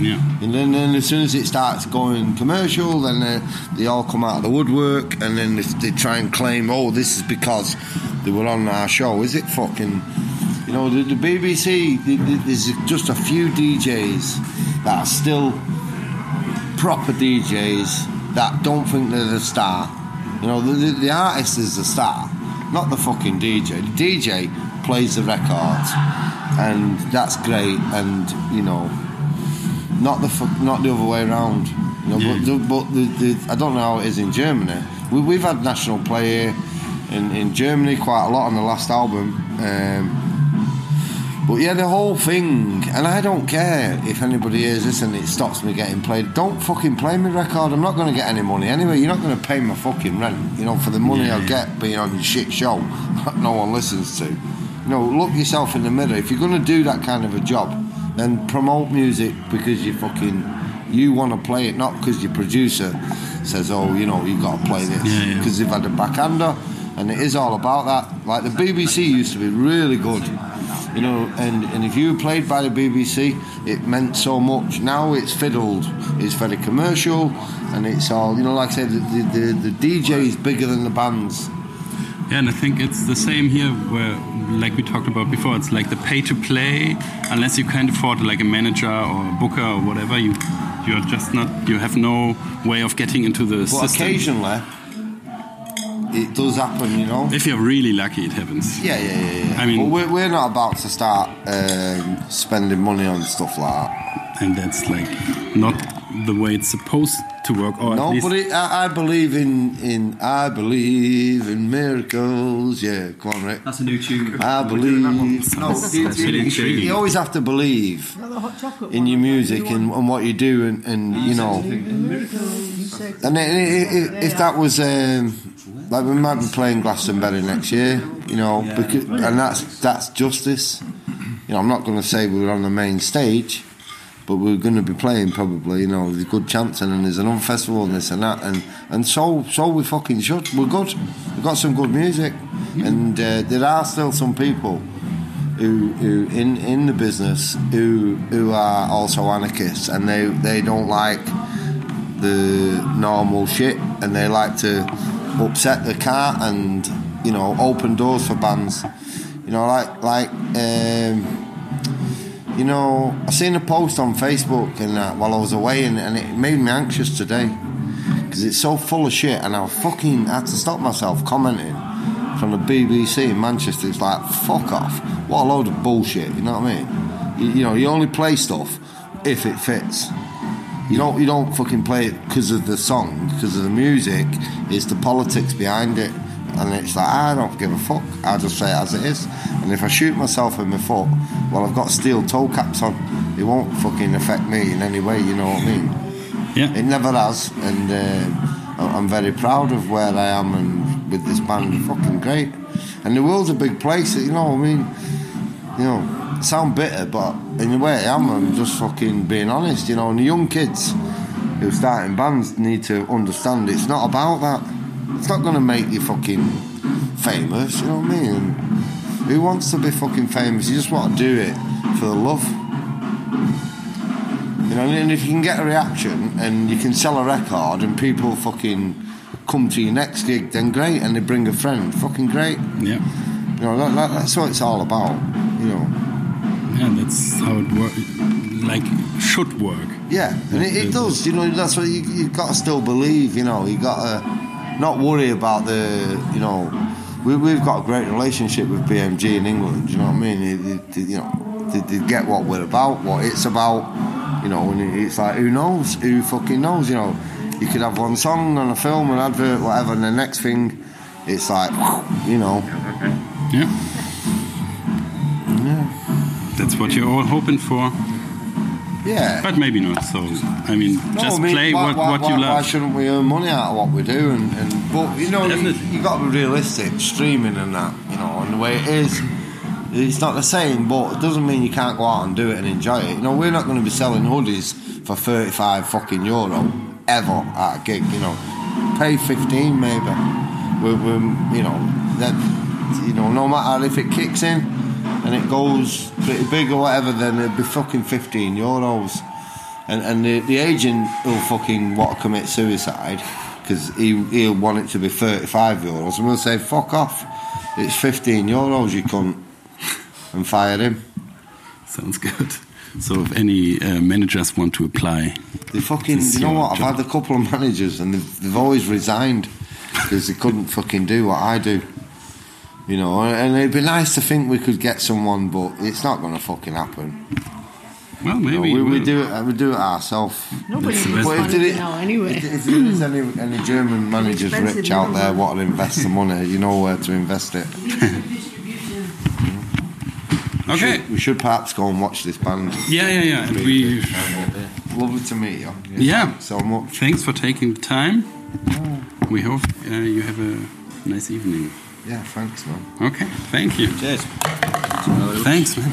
Yeah. And then, then as soon as it starts going commercial, then they, they all come out of the woodwork, and then they, they try and claim, oh, this is because they were on our show. Is it fucking? You know, the, the BBC. the- the- There's just a few DJs that are still proper DJs that don't think they're the star. You know, the, the, the artist is the star, not the fucking DJ. The DJ plays the records, and that's great. And you know, not the fuck, not the other way around. You know, but the, but the, the, I don't know how it is in Germany. We, we've had national play here in, in Germany quite a lot on the last album. Um, but yeah, the whole thing, and I don't care if anybody hears this and it stops me getting played. Don't fucking play my record. I'm not going to get any money anyway. You're not going to pay my fucking rent, you know, for the money Yeah, I'll get being on your shit show that no one listens to. You know, look yourself in the mirror. If you're going to do that kind of a job, then promote music because you fucking you want to play it, not because your producer says, "Oh, you know, you've got to play this," Yeah, yeah. because they've had a backhander, and it is all about that. Like the BBC used to be really good, you know, and and if you played by the BBC, it meant so much. Now it's fiddled, it's very commercial, and it's all you know. Like I said, the the, the, the DJ is bigger than the bands. Yeah, and I think it's the same here where, like we talked about before, it's like the pay to play, unless you can't afford like a manager or a booker or whatever, you you're just not, you have no way of getting into the But system. occasionally, it does happen, you know. If you're really lucky, it happens. Yeah, yeah, yeah. yeah. I mean- But we're, we're not about to start um, spending money on stuff like that. And that's like not the way it's supposed to work, or No, but it, I, I believe in, in I believe in miracles. Yeah, come on, Rick. That's a new tune. I believe. No, That's you, really you- intriguing. you always have to believe in your music and, and what you do, and, and you know. And i- i- i- if that was um, like we might be playing Glastonbury next year, you know, because, and that's that's justice. You know, I'm not going to say we were on the main stage, but we're going to be playing probably. You know, there's a good chance, and then there's another festival and this and that, and and so so we fucking should. We're good. We've got some good music, and uh, there are still some people who, who in in the business who who are also anarchists, and they they don't like the normal shit, and they like to upset the cart and you know open doors for bands. You know, like like um, you know, I seen a post on Facebook and while I was away, and, and it made me anxious today because it's so full of shit, and I fucking had to stop myself commenting from the BBC in Manchester. It's like fuck off, what a load of bullshit. You know what I mean? You, you know, you only play stuff if it fits. You don't you don't fucking play it because of the song, because of the music. It's the politics behind it, and it's like ah, I don't give a fuck. I just say it as it is. And if I shoot myself in my foot, well, I've got steel toe caps on. It won't fucking affect me in any way. You know what I mean? Yeah. It never has, and uh, I- I'm very proud of where I am and with this band. Fucking great. And the world's a big place. You know what I mean? You know, sound bitter, but in the way I am, I'm just fucking being honest, you know. And the young kids who are starting bands need to understand it's not about that. It's not going to make you fucking famous, you know what I mean? And who wants to be fucking famous? You just want to do it for the love. You know, and if you can get a reaction and you can sell a record and people fucking come to your next gig, then great, and they bring a friend, fucking great. Yeah. You know, that, that, that's what it's all about. You know. Yeah, that's how it work. Like should work. Yeah, and it, it does. You know, that's what you you got to still believe. You know, you got to not worry about the. You know, we we've got a great relationship with BMG in England. You know what I mean? They, they- you know, they, they get what we're about, what it's about. You know, and it- it's like who knows? Who fucking knows? You know, you could have one song on a film, an advert, whatever, and the next thing, it's like, you know. Yeah. That's what you're all hoping for. Yeah. But maybe not. So I mean, No, just I mean, play why, what, why, what why, you Why love. shouldn't we earn money out of what we do? And, and but you know, you, you got to be realistic. Streaming and that, you know, and the way it is, it's not the same. But it doesn't mean you can't go out and do it and enjoy it. You know, we're not going to be selling hoodies for thirty-five fucking euro ever at a gig. You know, pay fifteen maybe. We're, we're you know that you know no matter if it kicks in and it goes pretty big or whatever, then it'd be fucking fifteen euros and and the, the agent will fucking want to commit suicide because he he'll want it to be 35 euros and we'll say fuck off It's 15 euros you cunt. And fire him. Sounds good. So if any uh, managers want to apply, They fucking, you know what? I've had a couple of managers and they've, they've always resigned because they couldn't fucking do what I do. You know, and it'd be nice to think we could get someone, but it's not going to fucking happen. Well, You know, maybe we, we do it. We do it ourselves. Nobody That's the needs best But if now anyway. if, if there is any, any German managers Expensive rich out there living. what to invest the money, you know where to invest it. We Okay. should, we should perhaps go and watch this band. Yeah, yeah, yeah. And we, Lovely to meet you. yeah. thanks so much. Thanks for taking the time. We hope uh, you have a nice evening. Yeah, thanks, man. Okay, thank you. Cheers. Thanks, man.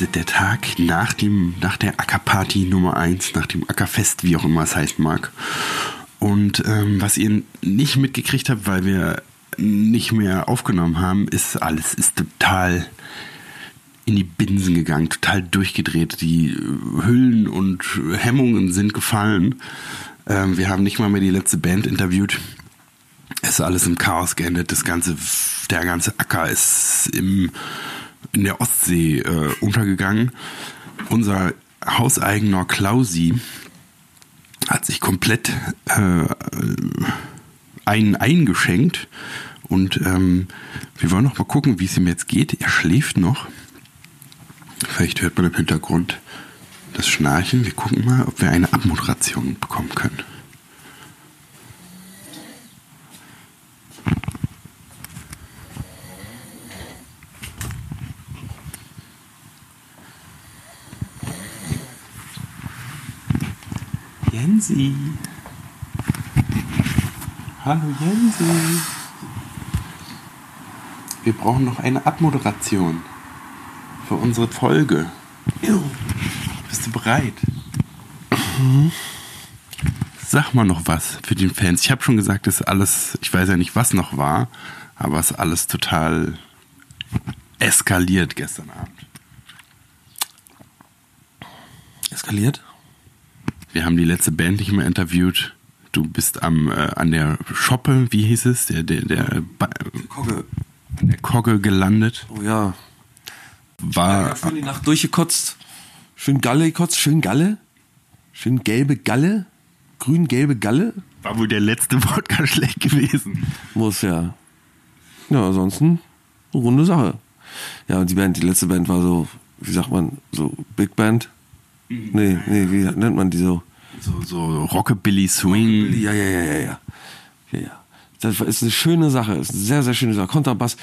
Der Tag nach, dem, nach der Ackerparty Nummer 1, nach dem Ackerfest, wie auch immer es heißt mag. Und ähm, was ihr nicht mitgekriegt habt, weil wir nicht mehr aufgenommen haben, ist alles ist total in die Binsen gegangen, total durchgedreht. Die Hüllen und Hemmungen sind gefallen. Ähm, wir haben nicht mal mehr die letzte Band interviewt. Es ist alles im Chaos geendet. Das ganze, der ganze Acker ist im, in der Ostsee äh, untergegangen. Unser hauseigener Klausi hat sich komplett äh, einen eingeschenkt und ähm, wir wollen noch mal gucken, wie es ihm jetzt geht. Er schläft noch. Vielleicht hört man im Hintergrund das Schnarchen. Wir gucken mal, ob wir eine Abmoderation bekommen können. Jensi. Hallo Jensi. Wir brauchen noch eine Abmoderation für unsere Folge. Bist du bereit? Sag mal noch was für den Fans. Ich habe schon gesagt, dass alles, ich weiß ja nicht, was noch war, aber es ist alles total eskaliert gestern Abend. Eskaliert? Haben die letzte Band nicht mehr interviewt. Du bist am, äh, an der Schoppe, wie hieß es? Der, der, der, ba Kogge. An der Kogge gelandet. Oh ja. War. Ja, schön die Nacht durchgekotzt. Schön Galle gekotzt. Schön Galle. Schön gelbe Galle. Grün-gelbe Galle. War wohl der letzte Wodka schlecht gewesen. Muss ja. Ja, ansonsten eine runde Sache. Ja, und die Band, die letzte Band war so, wie sagt man, so Big Band. Nee, nee, wie nennt man die so? So, so Rockabilly Swing. Ja, ja, ja, ja, ja. ja, ja. Das ist eine schöne Sache, ist eine sehr, sehr schöne Sache. Kontrabass,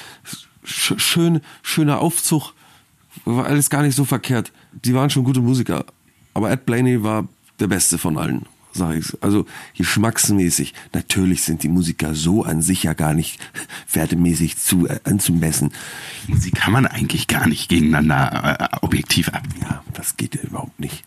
sch schön, schöner Aufzug, war alles gar nicht so verkehrt. Die waren schon gute Musiker, aber Ed Blaney war der Beste von allen, sag ich. Also geschmacksmäßig. Natürlich sind die Musiker so an sich ja gar nicht wertemäßig zu äh, anzumessen. Musik kann man eigentlich gar nicht gegeneinander äh, objektiv ab. Ja, das geht ja überhaupt nicht.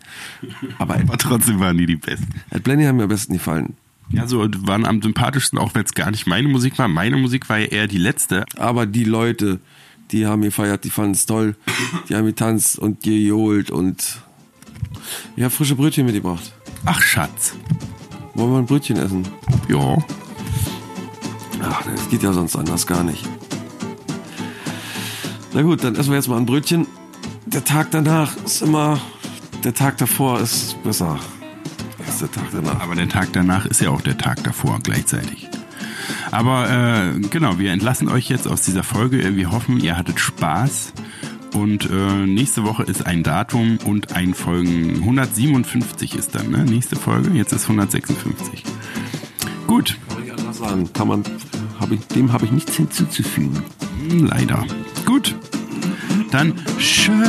Aber, Aber trotzdem waren die die Besten. Ed Blaney haben mir am besten gefallen. Ja, so waren am sympathischsten, auch wenn es gar nicht meine Musik war. Meine Musik war ja eher die letzte. Aber die Leute, die haben gefeiert, die fanden es toll. Die haben getanzt und gejohlt und ich habe frische Brötchen mitgebracht. Ach, Schatz. Wollen wir ein Brötchen essen? Ja. Ach, das geht ja sonst anders gar nicht. Na gut, dann essen wir jetzt mal ein Brötchen. Der Tag danach ist immer, der Tag davor ist besser als der Tag danach. Aber der Tag danach ist ja auch der Tag davor gleichzeitig. Aber äh, genau, wir entlassen euch jetzt aus dieser Folge. Wir hoffen, ihr hattet Spaß. Und äh, nächste Woche ist ein Datum und ein Folgen. 157 ist dann, ne? Nächste Folge. Jetzt ist 156. Gut. Kann ich anders sagen. Kann man, hab ich, dem habe ich nichts hinzuzufügen. Hm, Leider. Gut. Dann schön.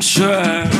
Schön.